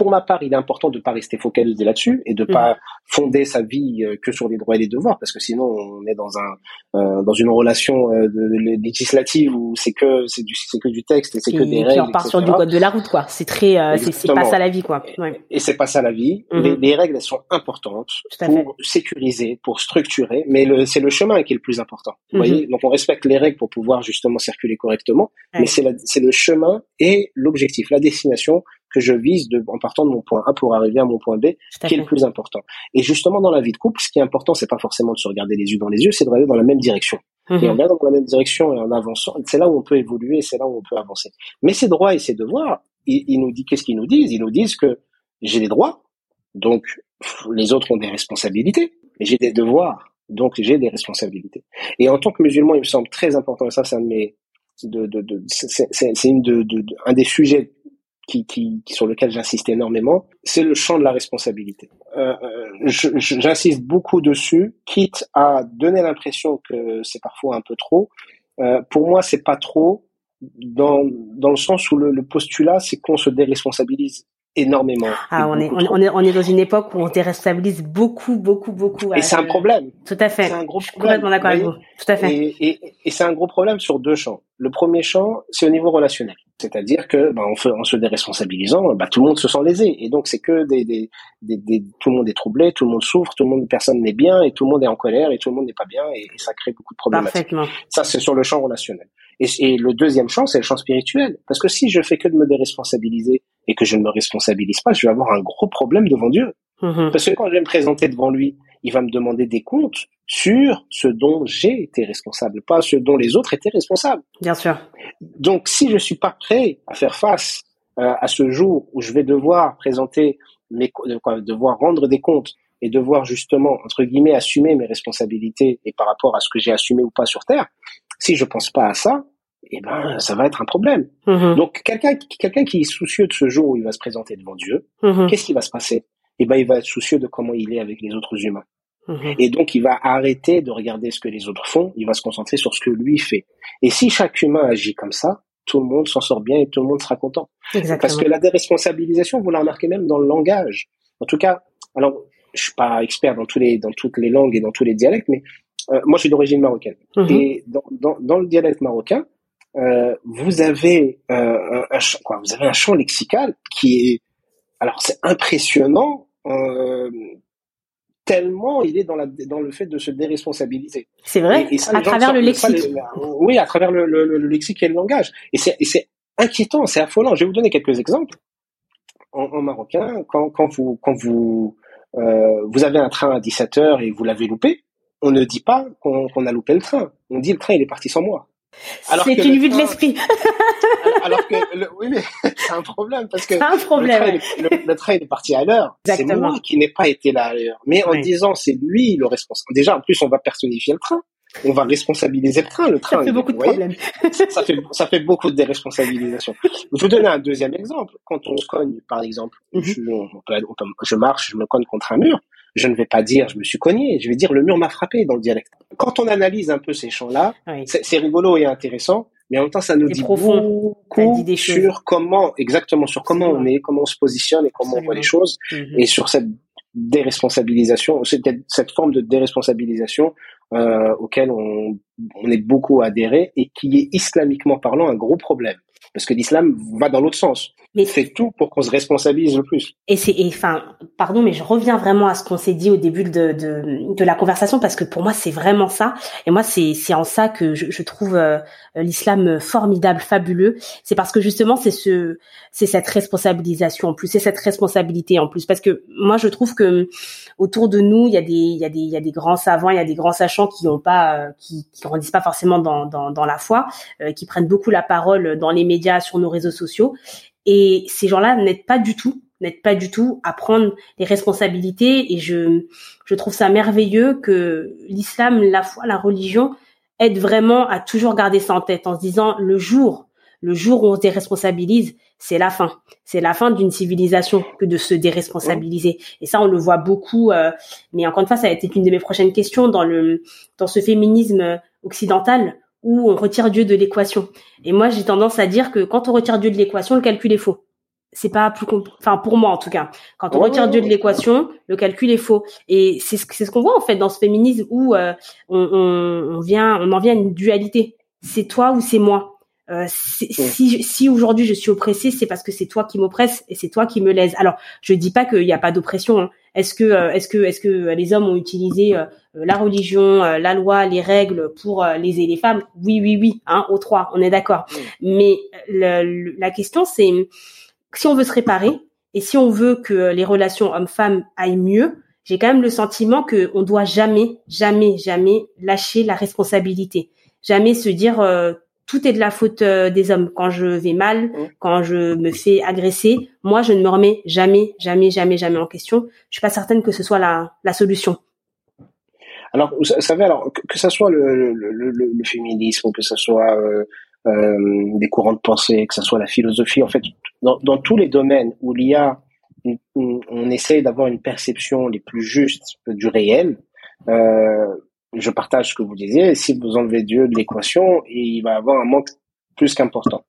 Pour ma part, il est important de pas rester focalisé là-dessus et de pas fonder sa vie euh, que sur les droits et les devoirs, parce que sinon on est dans un euh, dans une relation euh, de, de- législative où c'est que c'est du c'est que du texte et c'est que Et des puis règles. on repart sur du code de la route quoi c'est très euh, c'est pas ça la vie quoi ouais. Et c'est pas ça la vie. Mhm. Les, les règles elles sont importantes pour sécuriser, pour structurer, mais le, c'est le chemin qui est le plus important. Vous Mhm. voyez, donc on respecte les règles pour pouvoir justement circuler correctement, Ouais. mais c'est le chemin et l'objectif, la destination que je vise de, en partant de mon point A pour arriver à mon point B, qui est le plus important. Et justement dans la vie de couple, ce qui est important, c'est pas forcément de se regarder les yeux dans les yeux, c'est de regarder dans la même direction. Et en Mhm. regardant dans la même direction et en avançant, c'est là où on peut évoluer, c'est là où on peut avancer. Mais ces droits et ces devoirs, ils, ils nous disent, qu'est-ce qu'ils nous disent? Ils nous disent que j'ai des droits, donc les autres ont des responsabilités, mais j'ai des devoirs, donc j'ai des responsabilités. Et en tant que musulman, il me semble très important, et ça, c'est un de mes, de, de, de, c'est, c'est- c'est une de, de- de- un des sujets qui, qui, sur lequel j'insiste énormément, c'est le champ de la responsabilité. Euh, euh, j'insiste beaucoup dessus, quitte à donner l'impression que c'est parfois un peu trop. euh, pour moi, c'est pas trop dans, dans le sens où le, le postulat, c'est qu'on se déresponsabilise énormément. Ah, on est, on, est, on est dans une époque où on déresponsabilise beaucoup, beaucoup, beaucoup. Et c'est un problème. Tout à fait. C'est un gros problème. Complètement d'accord avec vous. Tout à fait. Et, et, et c'est un gros problème sur deux champs. Le premier champ, c'est au niveau relationnel. C'est-à-dire que, bah, en, en, se déresponsabilisant, bah, tout le monde se sent lésé. Et donc, c'est que des, des, des, des, tout le monde est troublé, tout le monde souffre, tout le monde, personne n'est bien, et tout le monde est en colère, et tout le monde n'est pas bien, et, et ça crée beaucoup de problèmes. Parfaitement. Ça, c'est sur le champ relationnel. Et, et, le deuxième champ, c'est le champ spirituel. Parce que si je fais que de me déresponsabiliser et que je ne me responsabilise pas, je vais avoir un gros problème devant Dieu. Mmh. Parce que quand je vais me présenter devant lui, il va me demander des comptes sur ce dont j'ai été responsable, pas ce dont les autres étaient responsables. Bien sûr. Donc, si je suis pas prêt à faire face euh, à ce jour où je vais devoir présenter mes, quoi, devoir rendre des comptes et devoir justement entre guillemets assumer mes responsabilités et par rapport à ce que j'ai assumé ou pas sur terre, si je pense pas à ça, eh ben ça va être un problème. Mmh. Donc quelqu'un quelqu'un qui est soucieux de ce jour où il va se présenter devant Dieu, mmh. qu'est-ce qui va se passer? Eh ben il va être soucieux de comment il est avec les autres humains. Mmh. Et donc, il va arrêter de regarder ce que les autres font, il va se concentrer sur ce que lui fait. Et si chaque humain agit comme ça, tout le monde s'en sort bien et tout le monde sera content. Exactement. Parce que la déresponsabilisation, vous la remarquez même dans le langage. En tout cas, alors, je suis pas expert dans tous les, dans toutes les langues et dans tous les dialectes, mais euh, moi, je suis d'origine marocaine. Et dans, dans, dans, le dialecte marocain, euh, vous avez euh, un, un, quoi, vous avez un champ lexical qui est, alors c'est impressionnant. Euh, tellement il est dans, la, dans le fait de se déresponsabiliser. C'est vrai, et, et ça, à travers le lexique. Ça, les, oui, à travers le, le, le, lexique et le langage. Et c'est inquiétant, c'est affolant. Je vais vous donner quelques exemples. En, en marocain, quand, quand vous, quand vous, vous avez un train à 17 heures et vous l'avez loupé, on ne dit pas qu'on qu a loupé le train. On dit le train il est parti sans moi. C'est une vue de l'esprit. alors que le, oui mais c'est un problème parce que un problème. Le, train, le, le, train est parti à l'heure. C'est moi qui n'ai pas été là à l'heure. Mais en oui. disant c'est lui le responsable. Déjà en plus on va personnifier le train. On va responsabiliser le train. Le train. Ça fait beaucoup de problèmes. ça fait ça fait beaucoup de déresponsabilisation. Je vous donner un deuxième exemple. Quand on se cogne par exemple, Mhm. mm -hmm. je, on peut, on peut, je marche, je me cogne contre un mur. Je ne vais pas dire je me suis cogné. Je vais dire le mur m'a frappé dans le dialecte. Quand on analyse un peu ces champs-là, oui. c'est rigolo et intéressant mais en même temps, ça nous dit profond. beaucoup dit sur comment, exactement, sur comment on est, comment on se positionne et comment Absolument. on voit les choses, mm -hmm. et sur cette déresponsabilisation, cette, cette forme de déresponsabilisation euh, auquel on, on est beaucoup adhéré et qui est islamiquement parlant un gros problème. Parce que l'islam va dans l'autre sens. Mais fait tout pour qu'on se responsabilise le plus. Et c'est, enfin, pardon, mais je reviens vraiment à ce qu'on s'est dit au début de, de, de la conversation parce que pour moi c'est vraiment ça. Et moi c'est c'est en ça que je, je trouve euh, l'islam formidable, fabuleux. C'est parce que justement c'est ce c'est cette responsabilisation en plus, c'est cette responsabilité en plus parce que moi je trouve que autour de nous il y a des il y a des il y a des grands savants, il y a des grands sachants qui ont pas euh, qui qui grandissent pas forcément dans dans dans la foi, euh, qui prennent beaucoup la parole dans les médias, sur nos réseaux sociaux et ces gens-là n'aident pas du tout, n'aident pas du tout à prendre les responsabilités. Et je, je trouve ça merveilleux que l'islam, la foi, la religion aide vraiment à toujours garder ça en tête en se disant le jour, le jour où on se déresponsabilise, c'est la fin. C'est la fin d'une civilisation que de se déresponsabiliser. Et ça, on le voit beaucoup. Euh, mais encore une fois, ça a été une de mes prochaines questions dans le, dans ce féminisme occidental où on retire Dieu de l'équation. Et moi, j'ai tendance à dire que quand on retire Dieu de l'équation, le calcul est faux. C'est pas plus enfin pour moi en tout cas. Quand on retire Dieu de l'équation, le calcul est faux. Et c'est ce c'est ce qu'on voit en fait dans ce féminisme où euh, on, on, on vient on en vient à une dualité. C'est toi ou c'est moi. Euh, c'est- si si aujourd'hui je suis oppressée, c'est parce que c'est toi qui m'oppresse et c'est toi qui me lèse. Alors, je dis pas qu'il n'y a pas d'oppression. hein. Est-ce que euh, est-ce que est-ce que les hommes ont utilisé euh, la religion, euh, la loi, les règles pour euh, léser les femmes? Oui, oui, oui. Hein, aux trois, on est d'accord. Mais le- le- la question c'est si on veut se réparer et si on veut que les relations hommes-femmes aillent mieux, j'ai quand même le sentiment que on doit jamais, jamais, jamais lâcher la responsabilité. Jamais se dire euh, tout est de la faute euh, des hommes. Quand je vais mal, Mm. quand je me fais agresser, moi je ne me remets jamais, jamais, jamais, jamais en question. Je suis pas certaine que ce soit la, la solution. Alors, vous savez, alors que, que ça soit le, le, le, le- le féminisme, que ça soit euh, euh, des courants de pensée, que ça soit la philosophie, en fait, dans, dans tous les domaines où il y a, on essaye d'avoir une perception les plus justes du réel, euh, je partage ce que vous disiez. Si vous enlevez Dieu de l'équation, il va avoir un manque plus qu'important.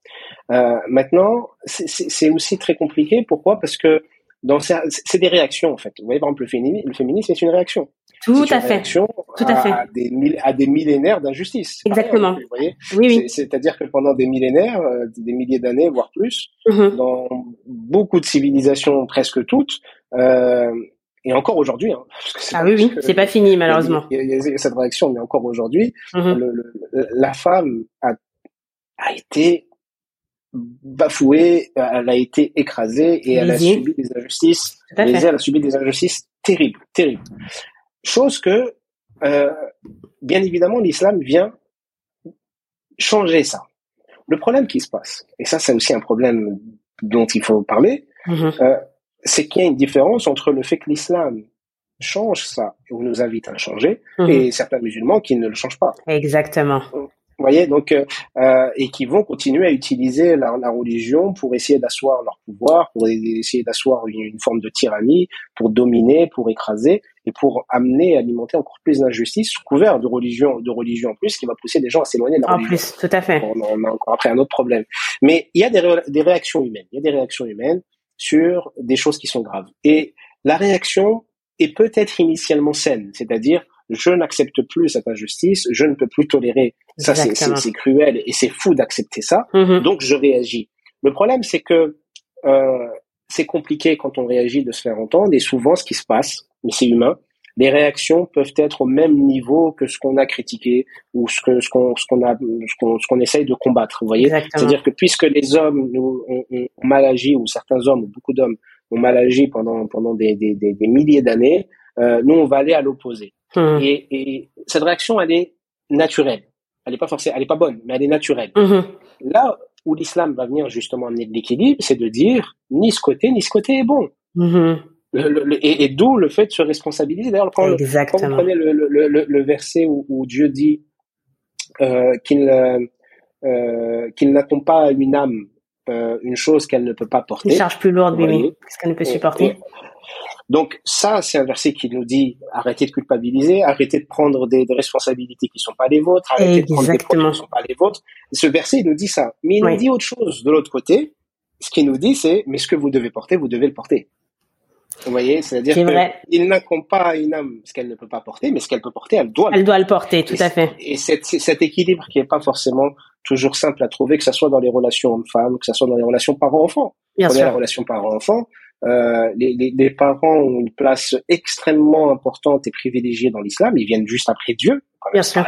Euh, maintenant, c'est aussi très compliqué. Pourquoi? Parce que dans c'est des réactions en fait. Vous voyez, par exemple, le féminisme, le féminisme c'est une réaction. Tout à fait. Tout à, fait. Des, à des millénaires d'injustice. Exactement. vous voyez oui, oui. C'est-à-dire que pendant des millénaires, euh, des milliers d'années, voire plus, mm-hmm. dans beaucoup de civilisations, presque toutes, euh, et encore aujourd'hui. Hein, ah oui, oui, c'est pas fini malheureusement. Il y, a, cette réaction, mais encore aujourd'hui, mm-hmm. la femme a, a été bafouée, elle a été écrasée et elle a subi des injustices. elle a subi des injustices terribles, terribles. Chose que, euh, bien évidemment, l'islam vient changer ça. Le problème qui se passe, et ça c'est aussi un problème dont il faut parler, mm-hmm. euh, c'est qu'il y a une différence entre le fait que l'islam change ça ou nous invite à le changer mm-hmm. et certains musulmans qui ne le changent pas. Exactement voyez, donc euh, euh, et qui vont continuer à utiliser la, religion pour essayer d'asseoir leur pouvoir, pour essayer d'asseoir une, forme de tyrannie, pour dominer, pour écraser et pour amener, alimenter encore plus d'injustice sous couvert de religion, de religion en plus, qui va pousser des gens à s'éloigner de la en plus, tout à fait. On, a encore après un autre problème. Mais il y a des, des réactions humaines. Il y a des réactions humaines sur des choses qui sont graves. Et la réaction est peut-être initialement saine, c'est-à-dire je n'accepte plus cette injustice, je ne peux plus tolérer. Ça, c'est cruel et c'est fou d'accepter ça. Mm-hmm. Donc, je réagis. Le problème, c'est que euh, c'est compliqué quand on réagit de se faire entendre et souvent, ce qui se passe, mais c'est humain, les réactions peuvent être au même niveau que ce qu'on a critiqué ou ce que ce qu'on ce qu'on a ce qu'on essaye de combattre. Vous voyez, c'est-à-dire que puisque les hommes nous, ont, mal agi ou certains hommes ou beaucoup d'hommes ont mal agi pendant pendant des des, des, milliers d'années, euh, nous on va aller à l'opposé. Hum. Et, et, cette réaction, elle est naturelle. Elle n'est pas forcément, elle est pas bonne, mais elle est naturelle. Là où l'islam va venir justement amener de l'équilibre, c'est de dire ni ce côté ni ce côté est bon. Et, et d'où le fait de se responsabiliser. D'ailleurs, quand, quand, vous prenez le, verset où, où, Dieu dit euh, qu'il euh, qu'il n'attend pas à une âme euh, une chose qu'elle ne peut pas porter. Une charge plus lourde, oui, ce qu'elle ne peut supporter. Donc ça, c'est un verset qui nous dit arrêtez de culpabiliser, arrêtez de prendre des, responsabilités qui ne sont pas les vôtres, arrêtez de prendre des projets qui ne sont pas les vôtres. Ce verset, il nous dit ça. Mais il nous dit autre chose de l'autre côté. Ce qu'il nous dit, c'est mais ce que vous devez porter, vous devez le porter. Vous voyez, c'est-à-dire qu'il n'incombe pas à une âme ce qu'elle ne peut pas porter, mais ce qu'elle peut porter, elle doit. Elle doit le porter, tout à fait. Et cet équilibre qui n'est pas forcément toujours simple à trouver, que ce soit dans les relations hommes-femmes, que ce soit dans les relations parents-enfants. Bien sûr. la relation parents-enfants, euh, les, les, les, parents ont une place extrêmement importante et privilégiée dans l'islam. Ils viennent juste après Dieu. Bien sûr.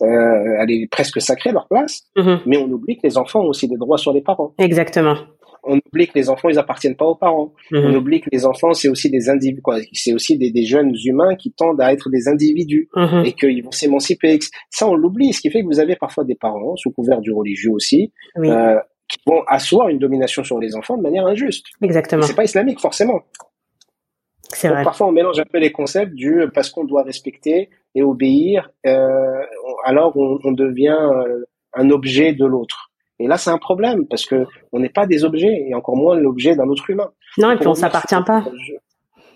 Euh, elle est presque sacrée leur place, mm-hmm. mais on oublie que les enfants ont aussi des droits sur les parents. Exactement. On oublie que les enfants ils appartiennent pas aux parents. Mm-hmm. On oublie que les enfants c'est aussi des individus, c'est aussi des, des, jeunes humains qui tendent à être des individus mm-hmm. et qu'ils vont s'émanciper. Ça on l'oublie, ce qui fait que vous avez parfois des parents sous couvert du religieux aussi, oui. euh, qui vont asseoir une domination sur les enfants de manière injuste. Exactement. C'est pas islamique forcément. C'est vrai. Parfois, on mélange un peu les concepts du parce qu'on doit respecter et obéir, euh, alors on, on devient euh, un objet de l'autre. Et là, c'est un problème parce que on n'est pas des objets et encore moins l'objet d'un autre humain. Non, et puis on s'appartient pas.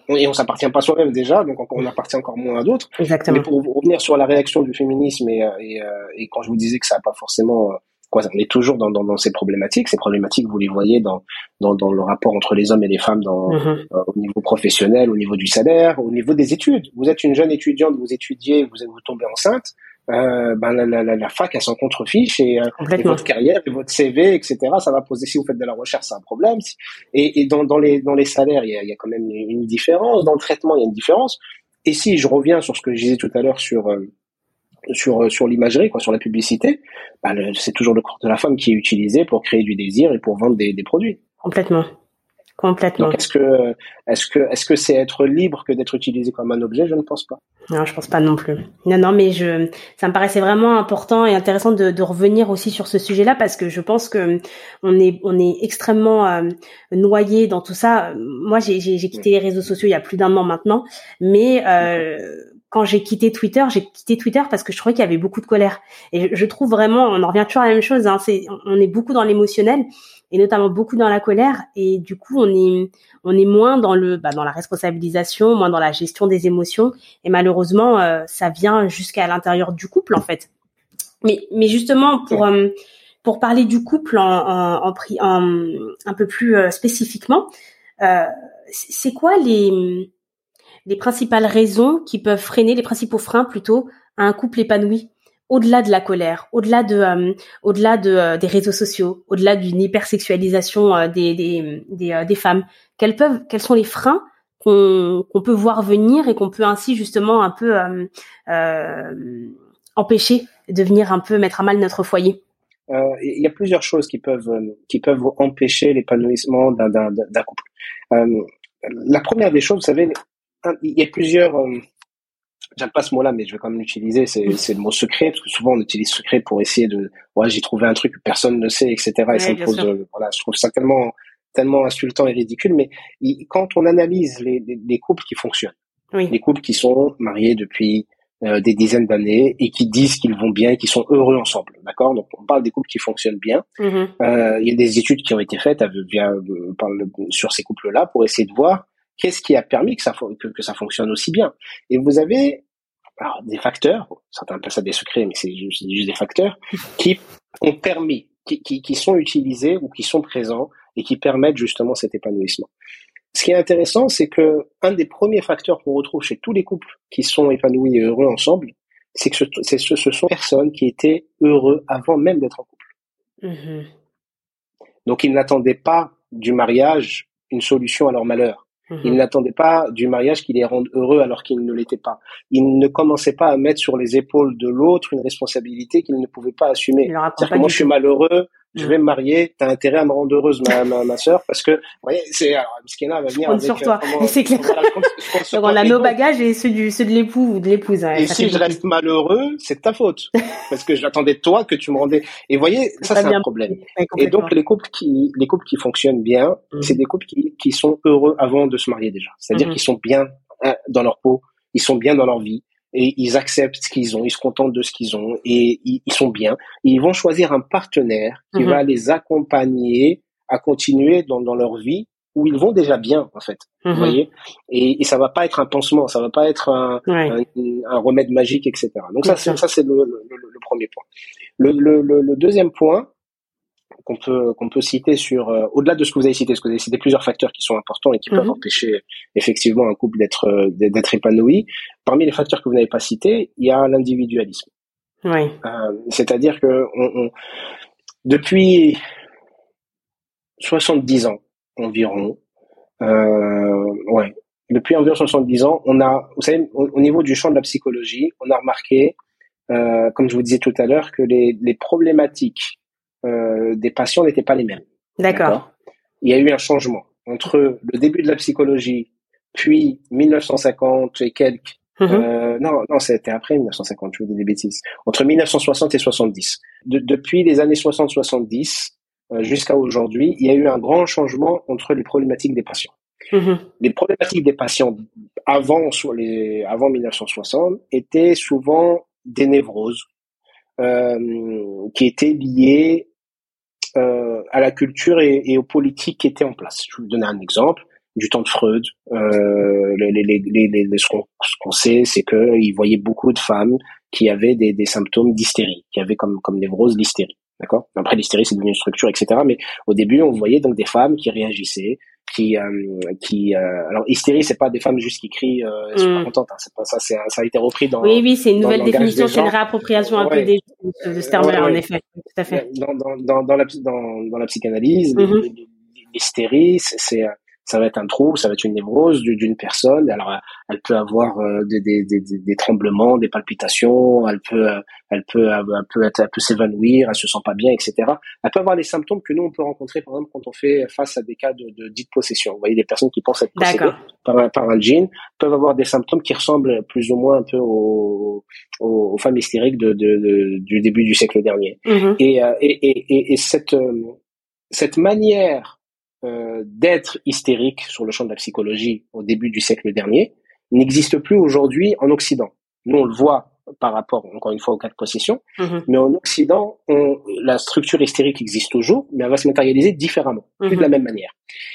Et on s'appartient pas soi-même déjà, donc on appartient encore moins à d'autres. Exactement. Mais pour revenir sur la réaction du féminisme et, et, euh, et quand je vous disais que ça n'a pas forcément Quoi, on est toujours dans, dans, dans, ces problématiques. Ces problématiques, vous les voyez dans, dans, dans le rapport entre les hommes et les femmes dans, mm-hmm. euh, au niveau professionnel, au niveau du salaire, au niveau des études. Vous êtes une jeune étudiante, vous étudiez, vous, vous tombez enceinte. Euh, ben la, la, la, fac, elle s'en contrefiche et, euh, et, votre carrière, et votre CV, etc. Ça va poser si vous faites de la recherche, c'est un problème. Et, et dans, dans, les, dans les salaires, il y, a, il y a quand même une différence. Dans le traitement, il y a une différence. Et si je reviens sur ce que je disais tout à l'heure sur euh, sur sur l'imagerie, quoi, sur la publicité, bah, c'est toujours le corps de la femme qui est utilisé pour créer du désir et pour vendre des, des produits. Complètement. Complètement. est-ce que est-ce que est-ce que c'est être libre que d'être utilisé comme un objet? Je ne pense pas. Non, je pense pas non plus. Non, non, mais je, ça me paraissait vraiment important et intéressant de, de revenir aussi sur ce sujet-là parce que je pense que on est on est extrêmement euh, noyé dans tout ça. Moi, j'ai j'ai quitté les réseaux sociaux il y a plus d'un an maintenant, mais euh, quand j'ai quitté Twitter, j'ai quitté Twitter parce que je trouvais qu'il y avait beaucoup de colère. Et je, trouve vraiment, on en revient toujours à la même chose. Hein, c'est, on est beaucoup dans l'émotionnel et notamment beaucoup dans la colère. Et du coup, on est, on est moins dans le, bah, dans la responsabilisation, moins dans la gestion des émotions. Et malheureusement, euh, ça vient jusqu'à l'intérieur du couple en fait. Mais, mais justement pour euh, pour parler du couple en, en, en, un peu plus euh, spécifiquement, c'est quoi les les principales raisons qui peuvent freiner, les principaux freins plutôt, à un couple épanoui au-delà de la colère, au-delà de, euh, au-delà de, euh, des réseaux sociaux, au-delà d'une hypersexualisation euh, des, des, des, femmes, quels peuvent, quels sont les freins qu'on, peut voir venir et qu'on peut ainsi justement un peu empêcher de venir un peu mettre à mal notre foyer? Il y a plusieurs choses qui peuvent, qui peuvent empêcher l'épanouissement d'un, d'un, d'un couple. la première des choses, vous savez, il y a plusieurs. Euh, j'aime pas ce mot-là, mais je vais quand même l'utiliser. C'est, le mot secret parce que souvent on utilise secret pour essayer de. Ouais, j'ai trouvé un truc que personne ne sait, etc. et ça me pose. Euh, voilà, je trouve ça tellement tellement insultant et ridicule. Mais quand on analyse les, les, couples qui fonctionnent, les couples qui sont mariés depuis euh, des dizaines d'années et qui disent qu'ils vont bien et qui sont heureux ensemble, d'accord? Donc on parle des couples qui fonctionnent bien. Mm-hmm. Euh, il y a des études qui ont été faites via, sur ces couples-là pour essayer de voir Qu'est-ce qui a permis que ça, que, ça fonctionne aussi bien? Et vous avez alors, des facteurs, certains appellent ça des secrets, mais c'est juste, des facteurs, qui ont permis, qui, qui, qui, sont utilisés ou qui sont présents et qui permettent justement cet épanouissement. Ce qui est intéressant, c'est que un des premiers facteurs qu'on retrouve chez tous les couples qui sont épanouis et heureux ensemble, c'est que ce, ce, ce sont personnes qui étaient heureux avant même d'être en couple. Mm-hmm. Donc ils n'attendaient pas du mariage une solution à leur malheur. Ils mhm. n'attendaient pas du mariage qui les rende heureux alors qu'ils ne l'étaient pas. Ils ne commençaient pas à mettre sur les épaules de l'autre une responsabilité qu'ils ne pouvaient pas assumer. Moi, je suis malheureux, je vais me marier, t'as intérêt à me rendre heureuse, ma, ma, ma soeur, parce que, vous voyez, c'est, alors, Miskina va venir avec, sur toi. Euh, c'est clair. on a nos bagages et ceux du, ceux de l'époux ou de l'épouse. Hein, et si je reste malheureux, c'est ta faute. parce que j'attendais de toi que tu me rendais. Et vous voyez, ça, c'est un problème. Et donc, les couples qui, les couples qui fonctionnent bien, mm. c'est des couples qui, qui sont heureux avant de se marier déjà. C'est-à-dire mm-hmm. qu'ils sont bien hein, dans leur peau, ils sont bien dans leur vie, et ils acceptent ce qu'ils ont, ils se contentent de ce qu'ils ont et ils, sont bien. ils vont choisir un partenaire qui mhm. va les accompagner à continuer dans, dans leur vie où ils vont déjà bien en fait. Vous mhm. voyez? Et, et ça va pas être un pansement, ça va pas être un, un, remède magique, etc. Donc ça, c'est, ça c'est le, le, le, premier point. Le, le, deuxième point, qu'on peut qu'on peut citer sur euh, au-delà de ce que vous avez cité, parce que vous avez cité plusieurs facteurs qui sont importants et qui peuvent mhm. empêcher effectivement un couple d'être euh, d'être épanoui. Parmi les facteurs que vous n'avez pas cités, il y a l'individualisme. Oui. Euh, c'est-à-dire que on, depuis 70 ans environ, ouais, depuis environ 70 ans, on a, vous savez, au, niveau du champ de la psychologie, on a remarqué, comme je vous disais tout à l'heure, que les, les problématiques des patients n'étaient pas les mêmes. D'accord. Il y a eu un changement entre le début de la psychologie, puis 1950 et quelques. Mhm. Euh, non, non, c'était après 1950, je vous dis des bêtises. Entre 1960 et 70. depuis les années 60-70 euh, jusqu'à aujourd'hui, il y a eu un grand changement entre les problématiques des patients. Mhm. Les problématiques des patients avant, les, avant 1960 étaient souvent des névroses euh, qui étaient liées euh, à la culture et, aux politiques qui étaient en place. Je vais vous donner un exemple du temps de Freud. Euh, les, les, les, ce qu'on sait, c'est qu'il voyait beaucoup de femmes qui avaient des, des symptômes d'hystérie, qui avaient comme, comme névrose l'hystérie. D'accord? Après, l'hystérie, c'est devenu une structure, etc. Mais au début, on voyait donc des femmes qui réagissaient, qui, euh, qui euh, alors hystérie, c'est pas des femmes juste qui crient, euh, sont pas mm. contentes. Hein, c'est pas ça, c'est ça a été repris dans. Oui, oui, c'est une nouvelle définition, c'est une réappropriation un peu des, de ce terme-là, en effet, tout à fait. Dans, dans, dans, dans la, dans, dans la psychanalyse, mm-hmm. l'hystérie, c'est ça va être un trouble, ça va être une névrose d'une personne. Alors, elle peut avoir euh, des, des, des, des, tremblements, des palpitations, elle peut, elle peut, elle peut, être, elle peut s'évanouir, elle se sent pas bien, etc. Elle peut avoir des symptômes que nous on peut rencontrer, par exemple, quand on fait face à des cas de, de dite possession. Vous voyez, des personnes qui pensent être possédées par un, par un djinn peuvent avoir des symptômes qui ressemblent plus ou moins un peu aux, aux, femmes hystériques de, de, du début du siècle dernier. Mm-hmm. et, euh, et, et, et, cette, euh, cette manière euh, d'être hystérique sur le champ de la psychologie au début du siècle dernier n'existe plus aujourd'hui en Occident. Nous, on le voit par rapport, encore une fois, au cas de possession. Mhm. Mais en Occident, on, la structure hystérique existe toujours, mais elle va se matérialiser différemment, plus de la mhm. même manière.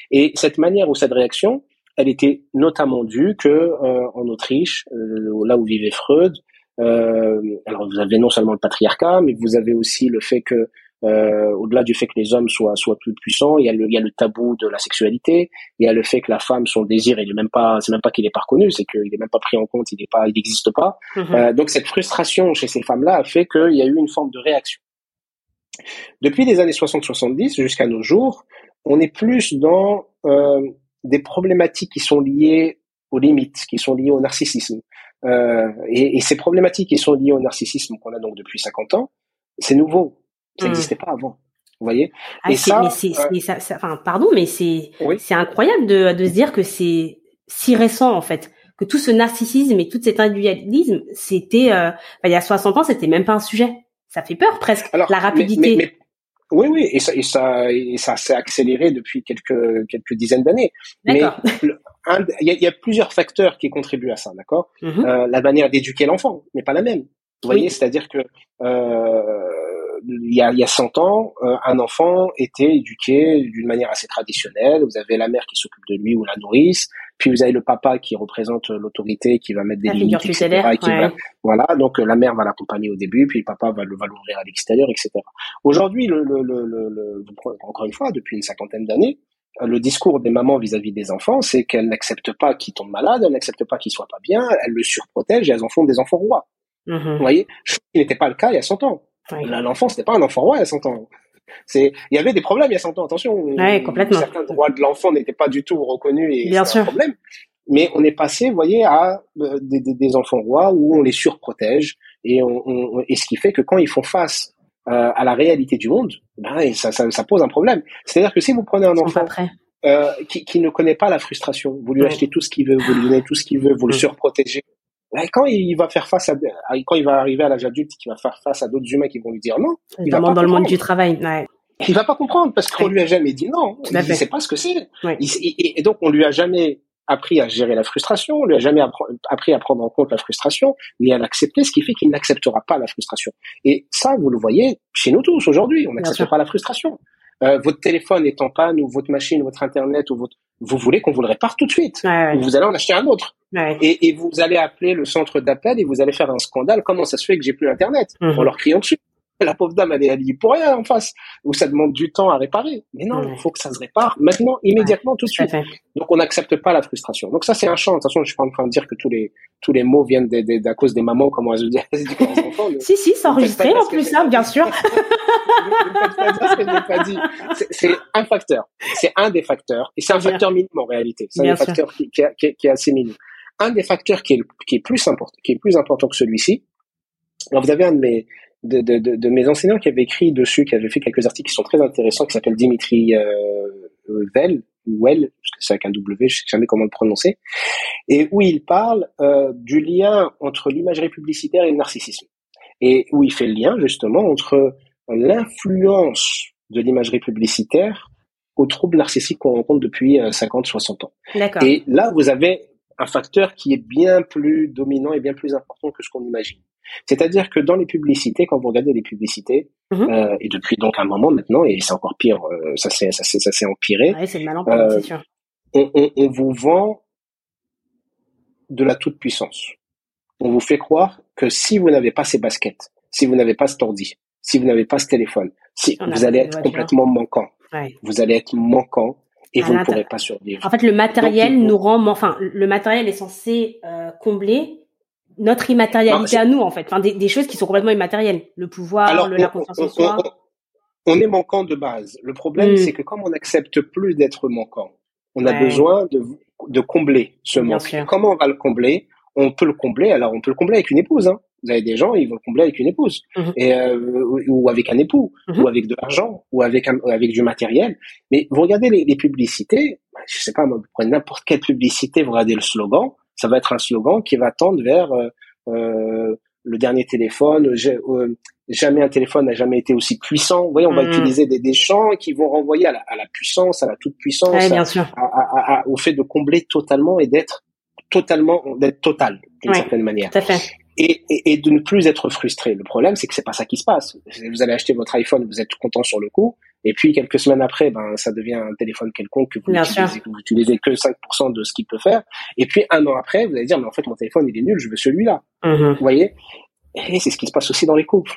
Et cette manière ou cette réaction, elle était notamment due que euh, en Autriche, euh, là où vivait Freud, euh, alors vous avez non seulement le patriarcat, mais vous avez aussi le fait que euh, au-delà du fait que les hommes soient soient plus puissants, il y a le il y a le tabou de la sexualité, il y a le fait que la femme son désir il est même pas c'est même pas qu'il est pas reconnu, c'est qu'il est même pas pris en compte, il est pas il n'existe pas. Mhm. Euh, donc cette frustration chez ces femmes-là a fait qu'il y a eu une forme de réaction. Depuis les années 60-70 jusqu'à nos jours, on est plus dans euh, des problématiques qui sont liées aux limites, qui sont liées au narcissisme. Euh, et, et, ces problématiques qui sont liées au narcissisme qu'on a donc depuis 50 ans, c'est nouveau. Ça n'existait mmh. pas avant. Vous voyez? Ah, Et ça, mais ça, ça, enfin, pardon, mais c'est c'est incroyable de, de se dire que c'est si récent en fait, que tout ce narcissisme et tout cet individualisme, c'était euh, il y a 60 ans, c'était même pas un sujet. Ça fait peur presque. la rapidité. Mais, oui, oui, et ça, et ça, et ça s'est accéléré depuis quelques quelques dizaines d'années. Mais il y, y, a plusieurs facteurs qui contribuent à ça, d'accord? Mmh euh, La manière d'éduquer l'enfant n'est pas la même. Vous voyez, c'est-à-dire que euh, il y a, il y a 100 ans, euh, un enfant était éduqué d'une manière assez traditionnelle. Vous avez la mère qui s'occupe de lui ou la nourrice, puis vous avez le papa qui représente l'autorité, qui va mettre des limites, etc. voilà, donc euh, la mère va l'accompagner au début, puis le papa va, le, va l'ouvrir à l'extérieur, etc. Aujourd'hui, le, le, le, le, encore une fois, depuis une cinquantaine d'années, le discours des mamans vis-à-vis des enfants, c'est qu'elles n'acceptent pas qu'ils tombent malades, elles n'acceptent pas qu'ils soient pas bien, elles le surprotègent et elles en font des enfants rois. Mm-hmm. Vous voyez, ce qui n'était pas le cas il y a 100 ans. L'enfant, c'était pas un enfant roi il y a 100 ans. C'est, il y avait des problèmes il y a 100 ans, attention. Ouais, complètement. Certains droits de l'enfant n'étaient pas du tout reconnus et sûr. un problème. Mais on est passé, vous voyez, à euh, des, des, des, enfants rois où on les surprotège et, on, on, et ce qui fait que quand ils font face euh, à la réalité du monde, ben, ça, ça, ça pose un problème. C'est-à-dire que si vous prenez un enfant euh, qui, qui, ne connaît pas la frustration, vous lui achetez tout ce qu'il veut, vous lui donnez tout ce qu'il veut, vous le surprotégez, quand il va faire face à, quand il va arriver à l'âge adulte, qu'il va faire face à d'autres humains qui vont lui dire non, il va pas dans le monde du travail. Ouais. Il va pas comprendre parce qu'on lui a jamais dit non. Il ne sait pas ce que c'est. Et, donc on lui a jamais appris à gérer la frustration, on lui a jamais appris à prendre en compte la frustration, ni à l'accepter, ce qui fait qu'il n'acceptera pas la frustration. Et ça, vous le voyez chez nous tous aujourd'hui, on n'accepte pas la frustration. Euh, votre téléphone est en panne ou votre machine, votre internet ou votre, vous voulez qu'on vous le répare tout de suite. Vous allez en acheter un autre. Et, et, vous allez appeler le centre d'appel et vous allez faire un scandale. Comment ça se fait que j'ai plus Internet? En leur criant dessus. La pauvre dame, elle est habillée pour rien en face. Ou ça demande du temps à réparer. Mais non, il faut que ça se répare maintenant, immédiatement, tout de suite. Donc on n'accepte pas la frustration. Donc ça, c'est un champ. De toute façon, je suis pas en train de dire que tous les tous les mots viennent à cause des mamans, comment elles disent aux enfants. si, si, c'est enregistré en plus, là, bien sûr. C'est un facteur. C'est un des facteurs. Et c'est un facteur minime en réalité. C'est un facteur qui, qui, qui, qui est assez minime un des facteurs qui est, qui est plus important, qui est plus important que celui-ci. Alors vous avez un de mes de, de, de, mes enseignants qui avait écrit dessus, qui avait fait quelques articles qui sont très intéressants, qui s'appelle Dimitri euh, Well, Well, parce que c'est avec un W, je sais jamais comment le prononcer, et où il parle euh, du lien entre l'imagerie publicitaire et le narcissisme, et où il fait le lien justement entre l'influence de l'imagerie publicitaire aux troubles narcissiques qu'on rencontre depuis 50-60 euh, ans. Et là, vous avez un facteur qui est bien plus dominant et bien plus important que ce qu'on imagine. C'est-à-dire que dans les publicités, quand vous regardez les publicités, mhm. euh, et depuis donc un moment maintenant, et c'est encore pire, euh, ça s'est ça ça s'est empiré. Ouais, c'est euh, c'est sûr. On, on, on, vous vend de la toute puissance. On vous fait croire que si vous n'avez pas ces baskets, si vous n'avez pas ce ordi, si vous n'avez pas ce téléphone, si vous allez être complètement manquant. Ouais. Vous allez être manquant et vous ne pourrez pas survivre. En fait, le matériel nous rend, enfin, le matériel est censé euh, combler notre immatérialité à nous, en fait. Enfin, des, des, choses qui sont complètement immatérielles. Le pouvoir, le, la confiance en soi. On, est manquant de base. Le problème, hmm. c'est que comme on n'accepte plus d'être manquant, on a besoin de, de combler ce manque. Comment on va le combler? On peut le combler. Alors, on peut le combler avec une épouse. Hein. Vous avez des gens, ils vont le combler avec une épouse, mhm. et, euh, ou avec un époux, mhm. ou avec de l'argent, ou avec un, avec du matériel. Mais vous regardez les, les publicités, bah, je sais pas, vous prenez n'importe quelle publicité, vous regardez le slogan, ça va être un slogan qui va tendre vers euh, euh le dernier téléphone. Euh, jamais un téléphone n'a jamais été aussi puissant. Vous voyez, on va mhm. utiliser des, des chants qui vont renvoyer à la, à la puissance, à la toute puissance, au fait de combler totalement et d'être totalement, d'être total d'une certaine manière. Tout à fait. Et, et, et, de ne plus être frustré. Le problème, c'est que c'est pas ça qui se passe. Vous allez acheter votre iPhone, vous êtes content sur le coup, et puis quelques semaines après, ben ça devient un téléphone quelconque que vous n'utilisez que, vous utilisez que 5% de ce qu'il peut faire. Et puis un an après, vous allez dire mais en fait mon téléphone il est nul, je veux celui-là. Mhm. Vous voyez? Et c'est ce qui se passe aussi dans les couples.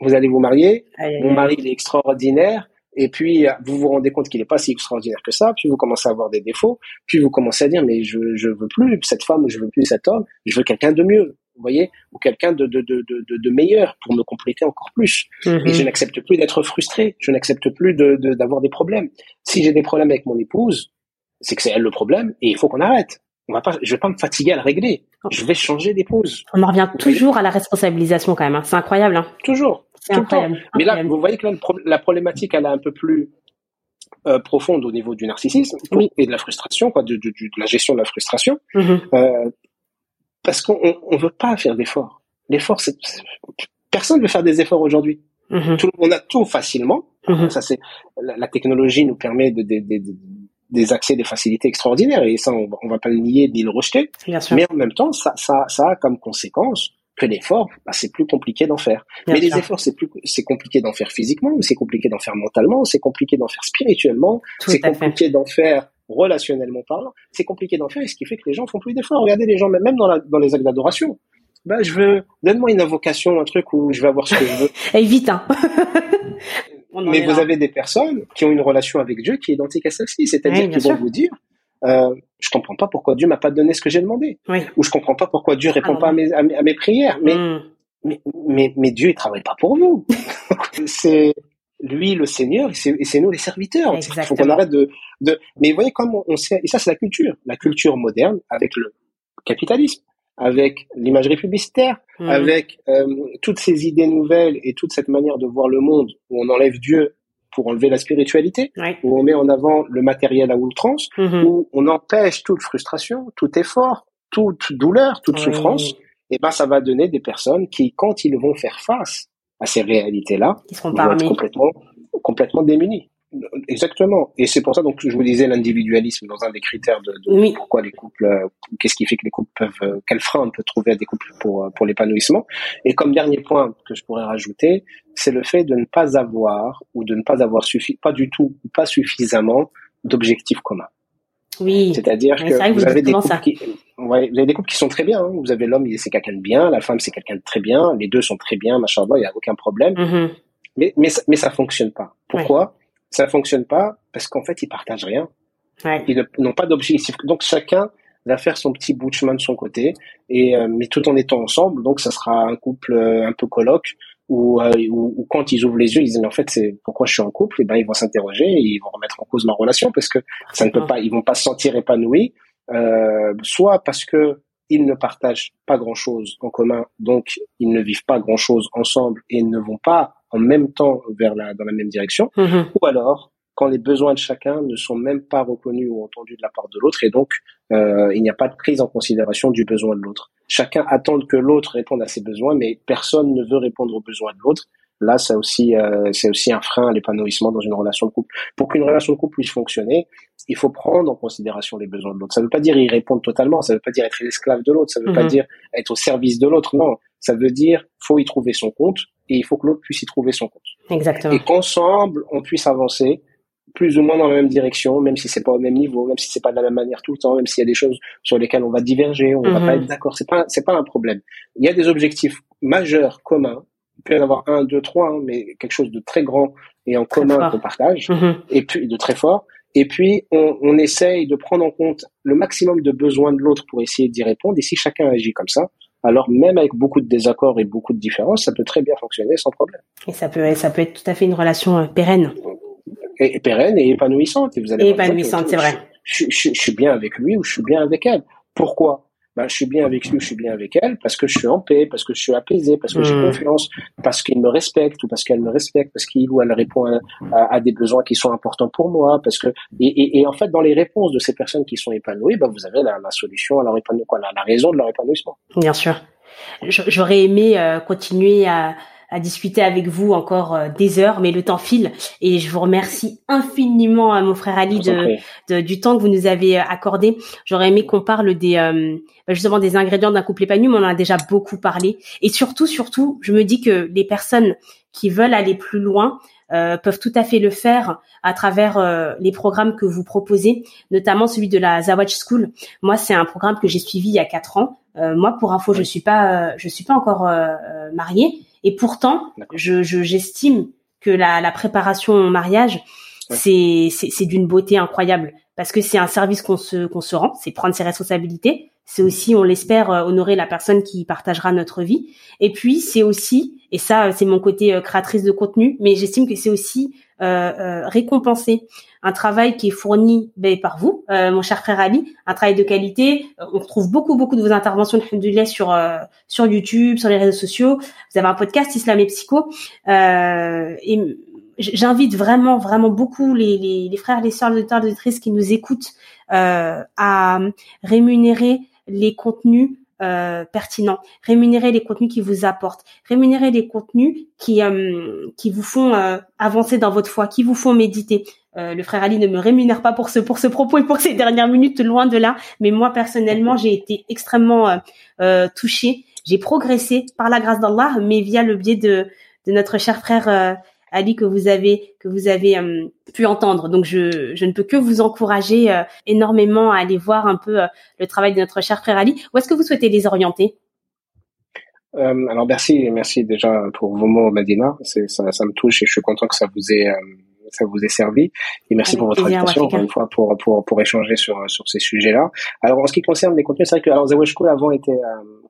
Vous allez vous marier, mon mari il est extraordinaire, et puis vous vous rendez compte qu'il n'est pas si extraordinaire que ça, puis vous commencez à avoir des défauts, puis vous commencez à dire mais je je veux plus cette femme je veux plus cet homme, je veux quelqu'un de mieux vous voyez, ou quelqu'un de, de, de, de, de meilleur pour me compléter encore plus. Mhm. Et je n'accepte plus d'être frustré, je n'accepte plus de, d'avoir des problèmes. Si j'ai des problèmes avec mon épouse, c'est que c'est elle le problème et il faut qu'on arrête. On va pas, je vais pas me fatiguer à le régler. Je vais changer d'épouse. On en revient toujours à la responsabilisation quand même. Hein. C'est incroyable. Hein. Toujours. C'est incroyable. Mais là, vous voyez que là, la problématique, elle est un peu plus euh, profonde au niveau du narcissisme Oui. et de la frustration, quoi, de, de, de, la gestion de la frustration. Mhm. Euh, parce qu'on on veut pas faire d'efforts. L'effort, c'est personne veut faire des efforts aujourd'hui. Mhm. Tout- On a tout facilement. Mhm. Ça, c'est la, la technologie nous permet de, de- de- de- des accès, des facilités extraordinaires, et ça, on, on va pas le nier ni le rejeter. Bien sûr. Mais en même temps, ça, ça, ça a comme conséquence que l'effort, bah, c'est plus compliqué d'en faire. Bien mais les sûr. efforts, c'est plus, c'est compliqué d'en faire physiquement, mais c'est compliqué d'en faire mentalement, c'est compliqué d'en faire spirituellement, c'est compliqué d'en faire relationnellement parlant, c'est compliqué d'en faire, et ce qui fait que les gens font plus d'efforts. Regardez les gens, même dans, la, dans les actes d'adoration. Bah, je veux, donne-moi une invocation, un truc où je vais avoir ce que je veux. Et vite, hein. Mais vous là. avez des personnes qui ont une relation avec Dieu qui est identique à celle-ci, c'est-à-dire Oui, qu'ils vont vous dire, euh, je comprends pas pourquoi Dieu m'a pas donné ce que j'ai demandé, Oui. ou je comprends pas pourquoi Dieu répond Ah, pas à mes, à mes, à mes prières. Mais, Mhm. mais, mais, mais Dieu, il travaille pas pour nous. c'est lui le Seigneur et c'est nous les serviteurs. Il faut qu'on arrête de, de. Mais vous voyez comme on, on sait, et ça c'est la culture, la culture moderne avec le capitalisme, avec l'imagerie publicitaire, Mhm. avec euh, toutes ces idées nouvelles et toute cette manière de voir le monde où on enlève Dieu pour enlever la spiritualité, où on met en avant le matériel à outrance, Mhm. où on empêche toute frustration, tout effort, toute douleur, toute Oui. souffrance, et ben ça va donner des personnes qui, quand ils vont faire face à ces réalités-là, Ils seront vont pas être complètement, complètement démunis. Exactement. Et c'est pour ça donc je vous disais l'individualisme dans un des critères de, de Oui. pourquoi les couples, euh, qu'est-ce qui fait que les couples peuvent, euh, quel frein on peut trouver à des couples pour euh, pour l'épanouissement. Et comme dernier point que je pourrais rajouter, c'est le fait de ne pas avoir ou de ne pas avoir suffi, pas du tout ou pas suffisamment d'objectifs communs. Oui. C'est-à-dire Ouais, que c'est vrai que vous vous avez des couples ça. qui, ouais, vous avez des couples qui sont très bien. hein. Vous avez l'homme, il- c'est quelqu'un de bien, la femme, c'est quelqu'un de très bien, les deux sont très bien, machin, il y a aucun problème. Mhm. Mais mais ça- mais ça fonctionne pas. Pourquoi? Ça fonctionne pas parce qu'en fait ils partagent rien. Ouais. Ils n'ont pas d'objectif. Donc chacun va faire son petit bout de chemin de son côté et euh, mais tout en étant ensemble. Donc ça sera un couple euh, un peu coloc où, euh, où quand ils ouvrent les yeux ils disent mais en fait c'est pourquoi je suis en couple? Et ben ils vont s'interroger et ils vont remettre en cause ma relation parce que ça ne peut pas ils vont pas se sentir épanouis euh, soit parce que ils ne partagent pas grand chose en commun donc ils ne vivent pas grand chose ensemble et ne vont pas en même temps vers la dans la même direction Mhm. ou alors quand les besoins de chacun ne sont même pas reconnus ou entendus de la part de l'autre et donc euh, il n'y a pas de prise en considération du besoin de l'autre. Chacun attend que l'autre réponde à ses besoins, mais personne ne veut répondre aux besoins de l'autre. Là, c'est aussi euh, c'est aussi un frein à l'épanouissement dans une relation de couple. Pour qu'une relation de couple puisse fonctionner, il faut prendre en considération les besoins de l'autre. Ça ne veut pas dire y répondre totalement, ça ne veut pas dire être l'esclave de l'autre, ça ne veut pas Mhm. dire être au service de l'autre. Non, ça veut dire faut y trouver son compte et il faut que l'autre puisse y trouver son compte Exactement. et qu'ensemble on puisse avancer plus ou moins dans la même direction, même si c'est pas au même niveau, même si c'est pas de la même manière tout le temps, même s'il y a des choses sur lesquelles on va diverger, on va Mhm. pas être d'accord, c'est pas c'est pas un problème. Il y a des objectifs majeurs communs, il peut y en avoir un, deux, trois, hein, mais quelque chose de très grand et en Très commun qu'on partage, Mhm. et puis de très fort. Et puis on, on essaye de prendre en compte le maximum de besoins de l'autre pour essayer d'y répondre. Et si chacun agit comme ça, alors même avec beaucoup de désaccords et beaucoup de différences, ça peut très bien fonctionner sans problème. Et ça peut, ça peut être tout à fait une relation euh, pérenne. Et, et pérenne et épanouissante. Et vous allez épanouissante, c'est vrai. Je, je- je suis bien avec lui ou je suis bien avec elle. Pourquoi? Ben, je suis bien avec lui, ou je suis bien avec elle, parce que je suis en paix, parce que je suis apaisé, parce que j'ai Mhm. confiance, parce qu'il me respecte ou parce qu'elle me respecte, parce qu'il ou elle répond à, à- à des besoins qui sont importants pour moi, parce que et, et, et en fait dans les réponses de ces personnes qui sont épanouies, ben, vous avez la, la solution à leur épanouissement, la, la raison de leur épanouissement. Bien sûr. J'aurais aimé euh, continuer à, à discuter avec vous encore euh, des heures, mais le temps file et je vous remercie infiniment, à mon frère Ali, de, du temps que vous nous avez euh, accordé. J'aurais aimé qu'on parle des euh, bah, justement des ingrédients d'un couple épanoui, mais on en a déjà beaucoup parlé. Et surtout, surtout, je me dis que les personnes qui veulent aller plus loin peuvent tout à fait le faire à travers les programmes que vous proposez, notamment celui de la Zawaj School. Moi, c'est un programme que j'ai suivi il y a quatre ans. moi, pour info, je suis pas, je suis pas encore mariée, et pourtant, je j'estime que la, la, préparation au mariage, c'est c'est d'une beauté incroyable parce que c'est un service qu'on se qu'on se rend, c'est prendre ses responsabilités. C'est aussi, on l'espère, euh, honorer la personne qui partagera notre vie. Et puis, c'est aussi, et ça, c'est mon côté euh, créatrice de contenu, mais j'estime que c'est aussi euh, euh, récompenser un travail qui est fourni ben, par vous, euh, mon cher frère Ali, un travail de qualité. On retrouve beaucoup beaucoup de vos interventions de sur sur YouTube, sur les réseaux sociaux. Vous avez un podcast Islam et Psycho. et j'invite vraiment vraiment beaucoup les, les, les frères, les sœurs, les auditeurs, les auditrices qui nous écoutent à rémunérer les contenus euh, pertinent, rémunérer les contenus qui vous apportent, rémunérer les contenus qui euh, qui vous font euh, avancer dans votre foi, qui vous font méditer. le frère Ali ne me rémunère pas pour ce pour ce propos et pour ces dernières minutes, loin de là. Mais moi personnellement, j'ai été extrêmement touchée. J'ai progressé par la grâce d'Allah, mais via le biais de de notre cher frère Ali que vous avez que vous avez euh, pu entendre. Donc je, je ne peux que vous encourager euh, énormément à aller voir un peu euh, le travail de notre cher frère Ali. Où est-ce que vous souhaitez les orienter? Alors merci, merci déjà pour vos mots, Madina. C'est, ça, ça me touche et je suis content que ça vous ait, ça vous ait servi. Et merci pour votre invitation encore une fois pour, pour, pour échanger sur, sur ces sujets-là. Alors en ce qui concerne les contenus, c'est vrai que alors School avant était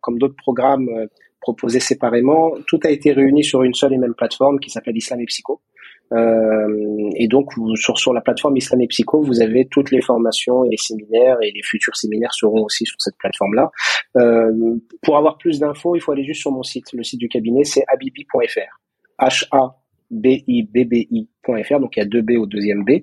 comme d'autres programmes proposés séparément. Tout a été réuni sur une seule et même plateforme qui s'appelle Islam et Psycho. Euh, et donc sur, sur la plateforme Islam et Psycho, vous avez toutes les formations et les séminaires et les futurs séminaires seront aussi sur cette plateforme-là. Euh, pour avoir plus d'infos, il faut aller juste sur mon site. Le site du cabinet, c'est habibi.fr. H-A-B-I-B-B-I.fr. Donc il y a deux B au deuxième B.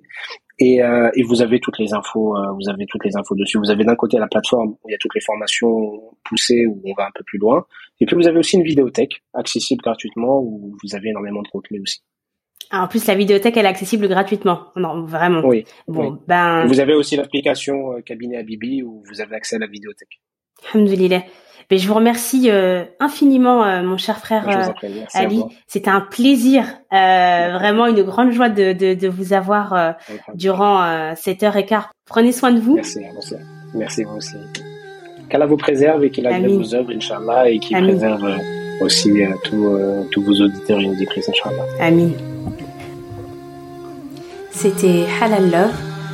Et, euh, et, vous avez toutes les infos, euh, vous avez toutes les infos dessus. Vous avez d'un côté la plateforme où il y a toutes les formations poussées où on va un peu plus loin, et puis vous avez aussi une vidéothèque accessible gratuitement où vous avez énormément de contenu aussi. Ah, en plus, la vidéothèque, elle est accessible gratuitement. Non, vraiment. Oui. Bon, ben. Vous avez aussi l'application euh, Cabinet Abibi où vous avez accès à la vidéothèque. Alhamdoulilah. Mais je vous remercie euh, infiniment, euh, mon cher frère euh, Ali. C'était un plaisir, vraiment une grande joie de, de, de vous avoir durant cette heure et quart. Prenez soin de vous. Merci, merci, merci vous aussi. Qu'Allah vous préserve et qu'il agrée vos œuvres, Inch'Allah, et qu'il préserve aussi tous vos auditeurs et auditrices, Inch'Allah. Amin. C'était Halal Love,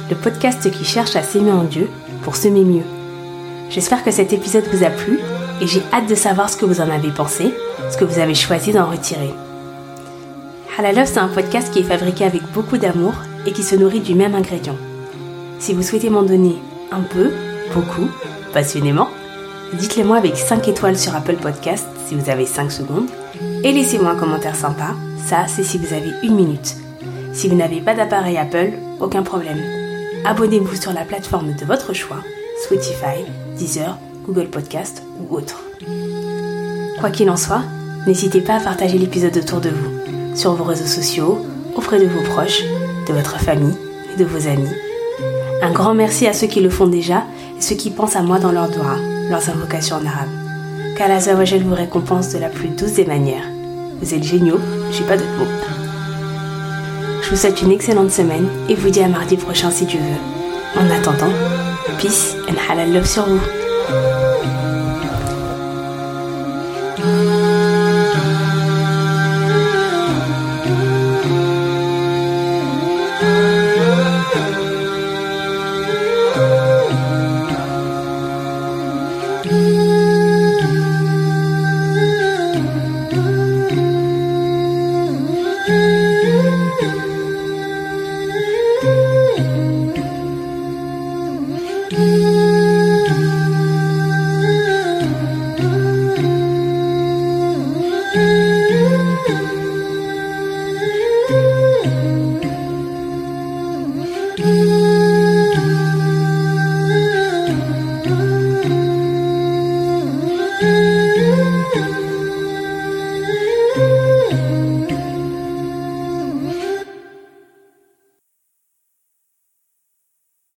le podcast qui cherche à s'aimer en Dieu pour semer mieux. J'espère que cet épisode vous a plu et j'ai hâte de savoir ce que vous en avez pensé, ce que vous avez choisi d'en retirer. Halalove, c'est un podcast qui est fabriqué avec beaucoup d'amour et qui se nourrit du même ingrédient. Si vous souhaitez m'en donner un peu, beaucoup, passionnément, dites-le moi avec 5 étoiles sur Apple Podcast si vous avez 5 secondes et laissez-moi un commentaire sympa, ça c'est si vous avez une minute. Si vous n'avez pas d'appareil Apple, aucun problème. Abonnez-vous sur la plateforme de votre choix, Spotify, Deezer, Google Podcast ou autre. Quoi qu'il en soit, n'hésitez pas à partager l'épisode autour de vous, sur vos réseaux sociaux, auprès de vos proches, de votre famille et de vos amis. Un grand merci à ceux qui le font déjà et ceux qui pensent à moi dans leurs doigts, leurs invocations en arabe. Qu'Allah vous récompense de la plus douce des manières. Vous êtes géniaux, j'ai pas d'autres mots. Je vous souhaite une excellente semaine et vous dis à mardi prochain si Dieu veut. En attendant, peace and halal love sur vous.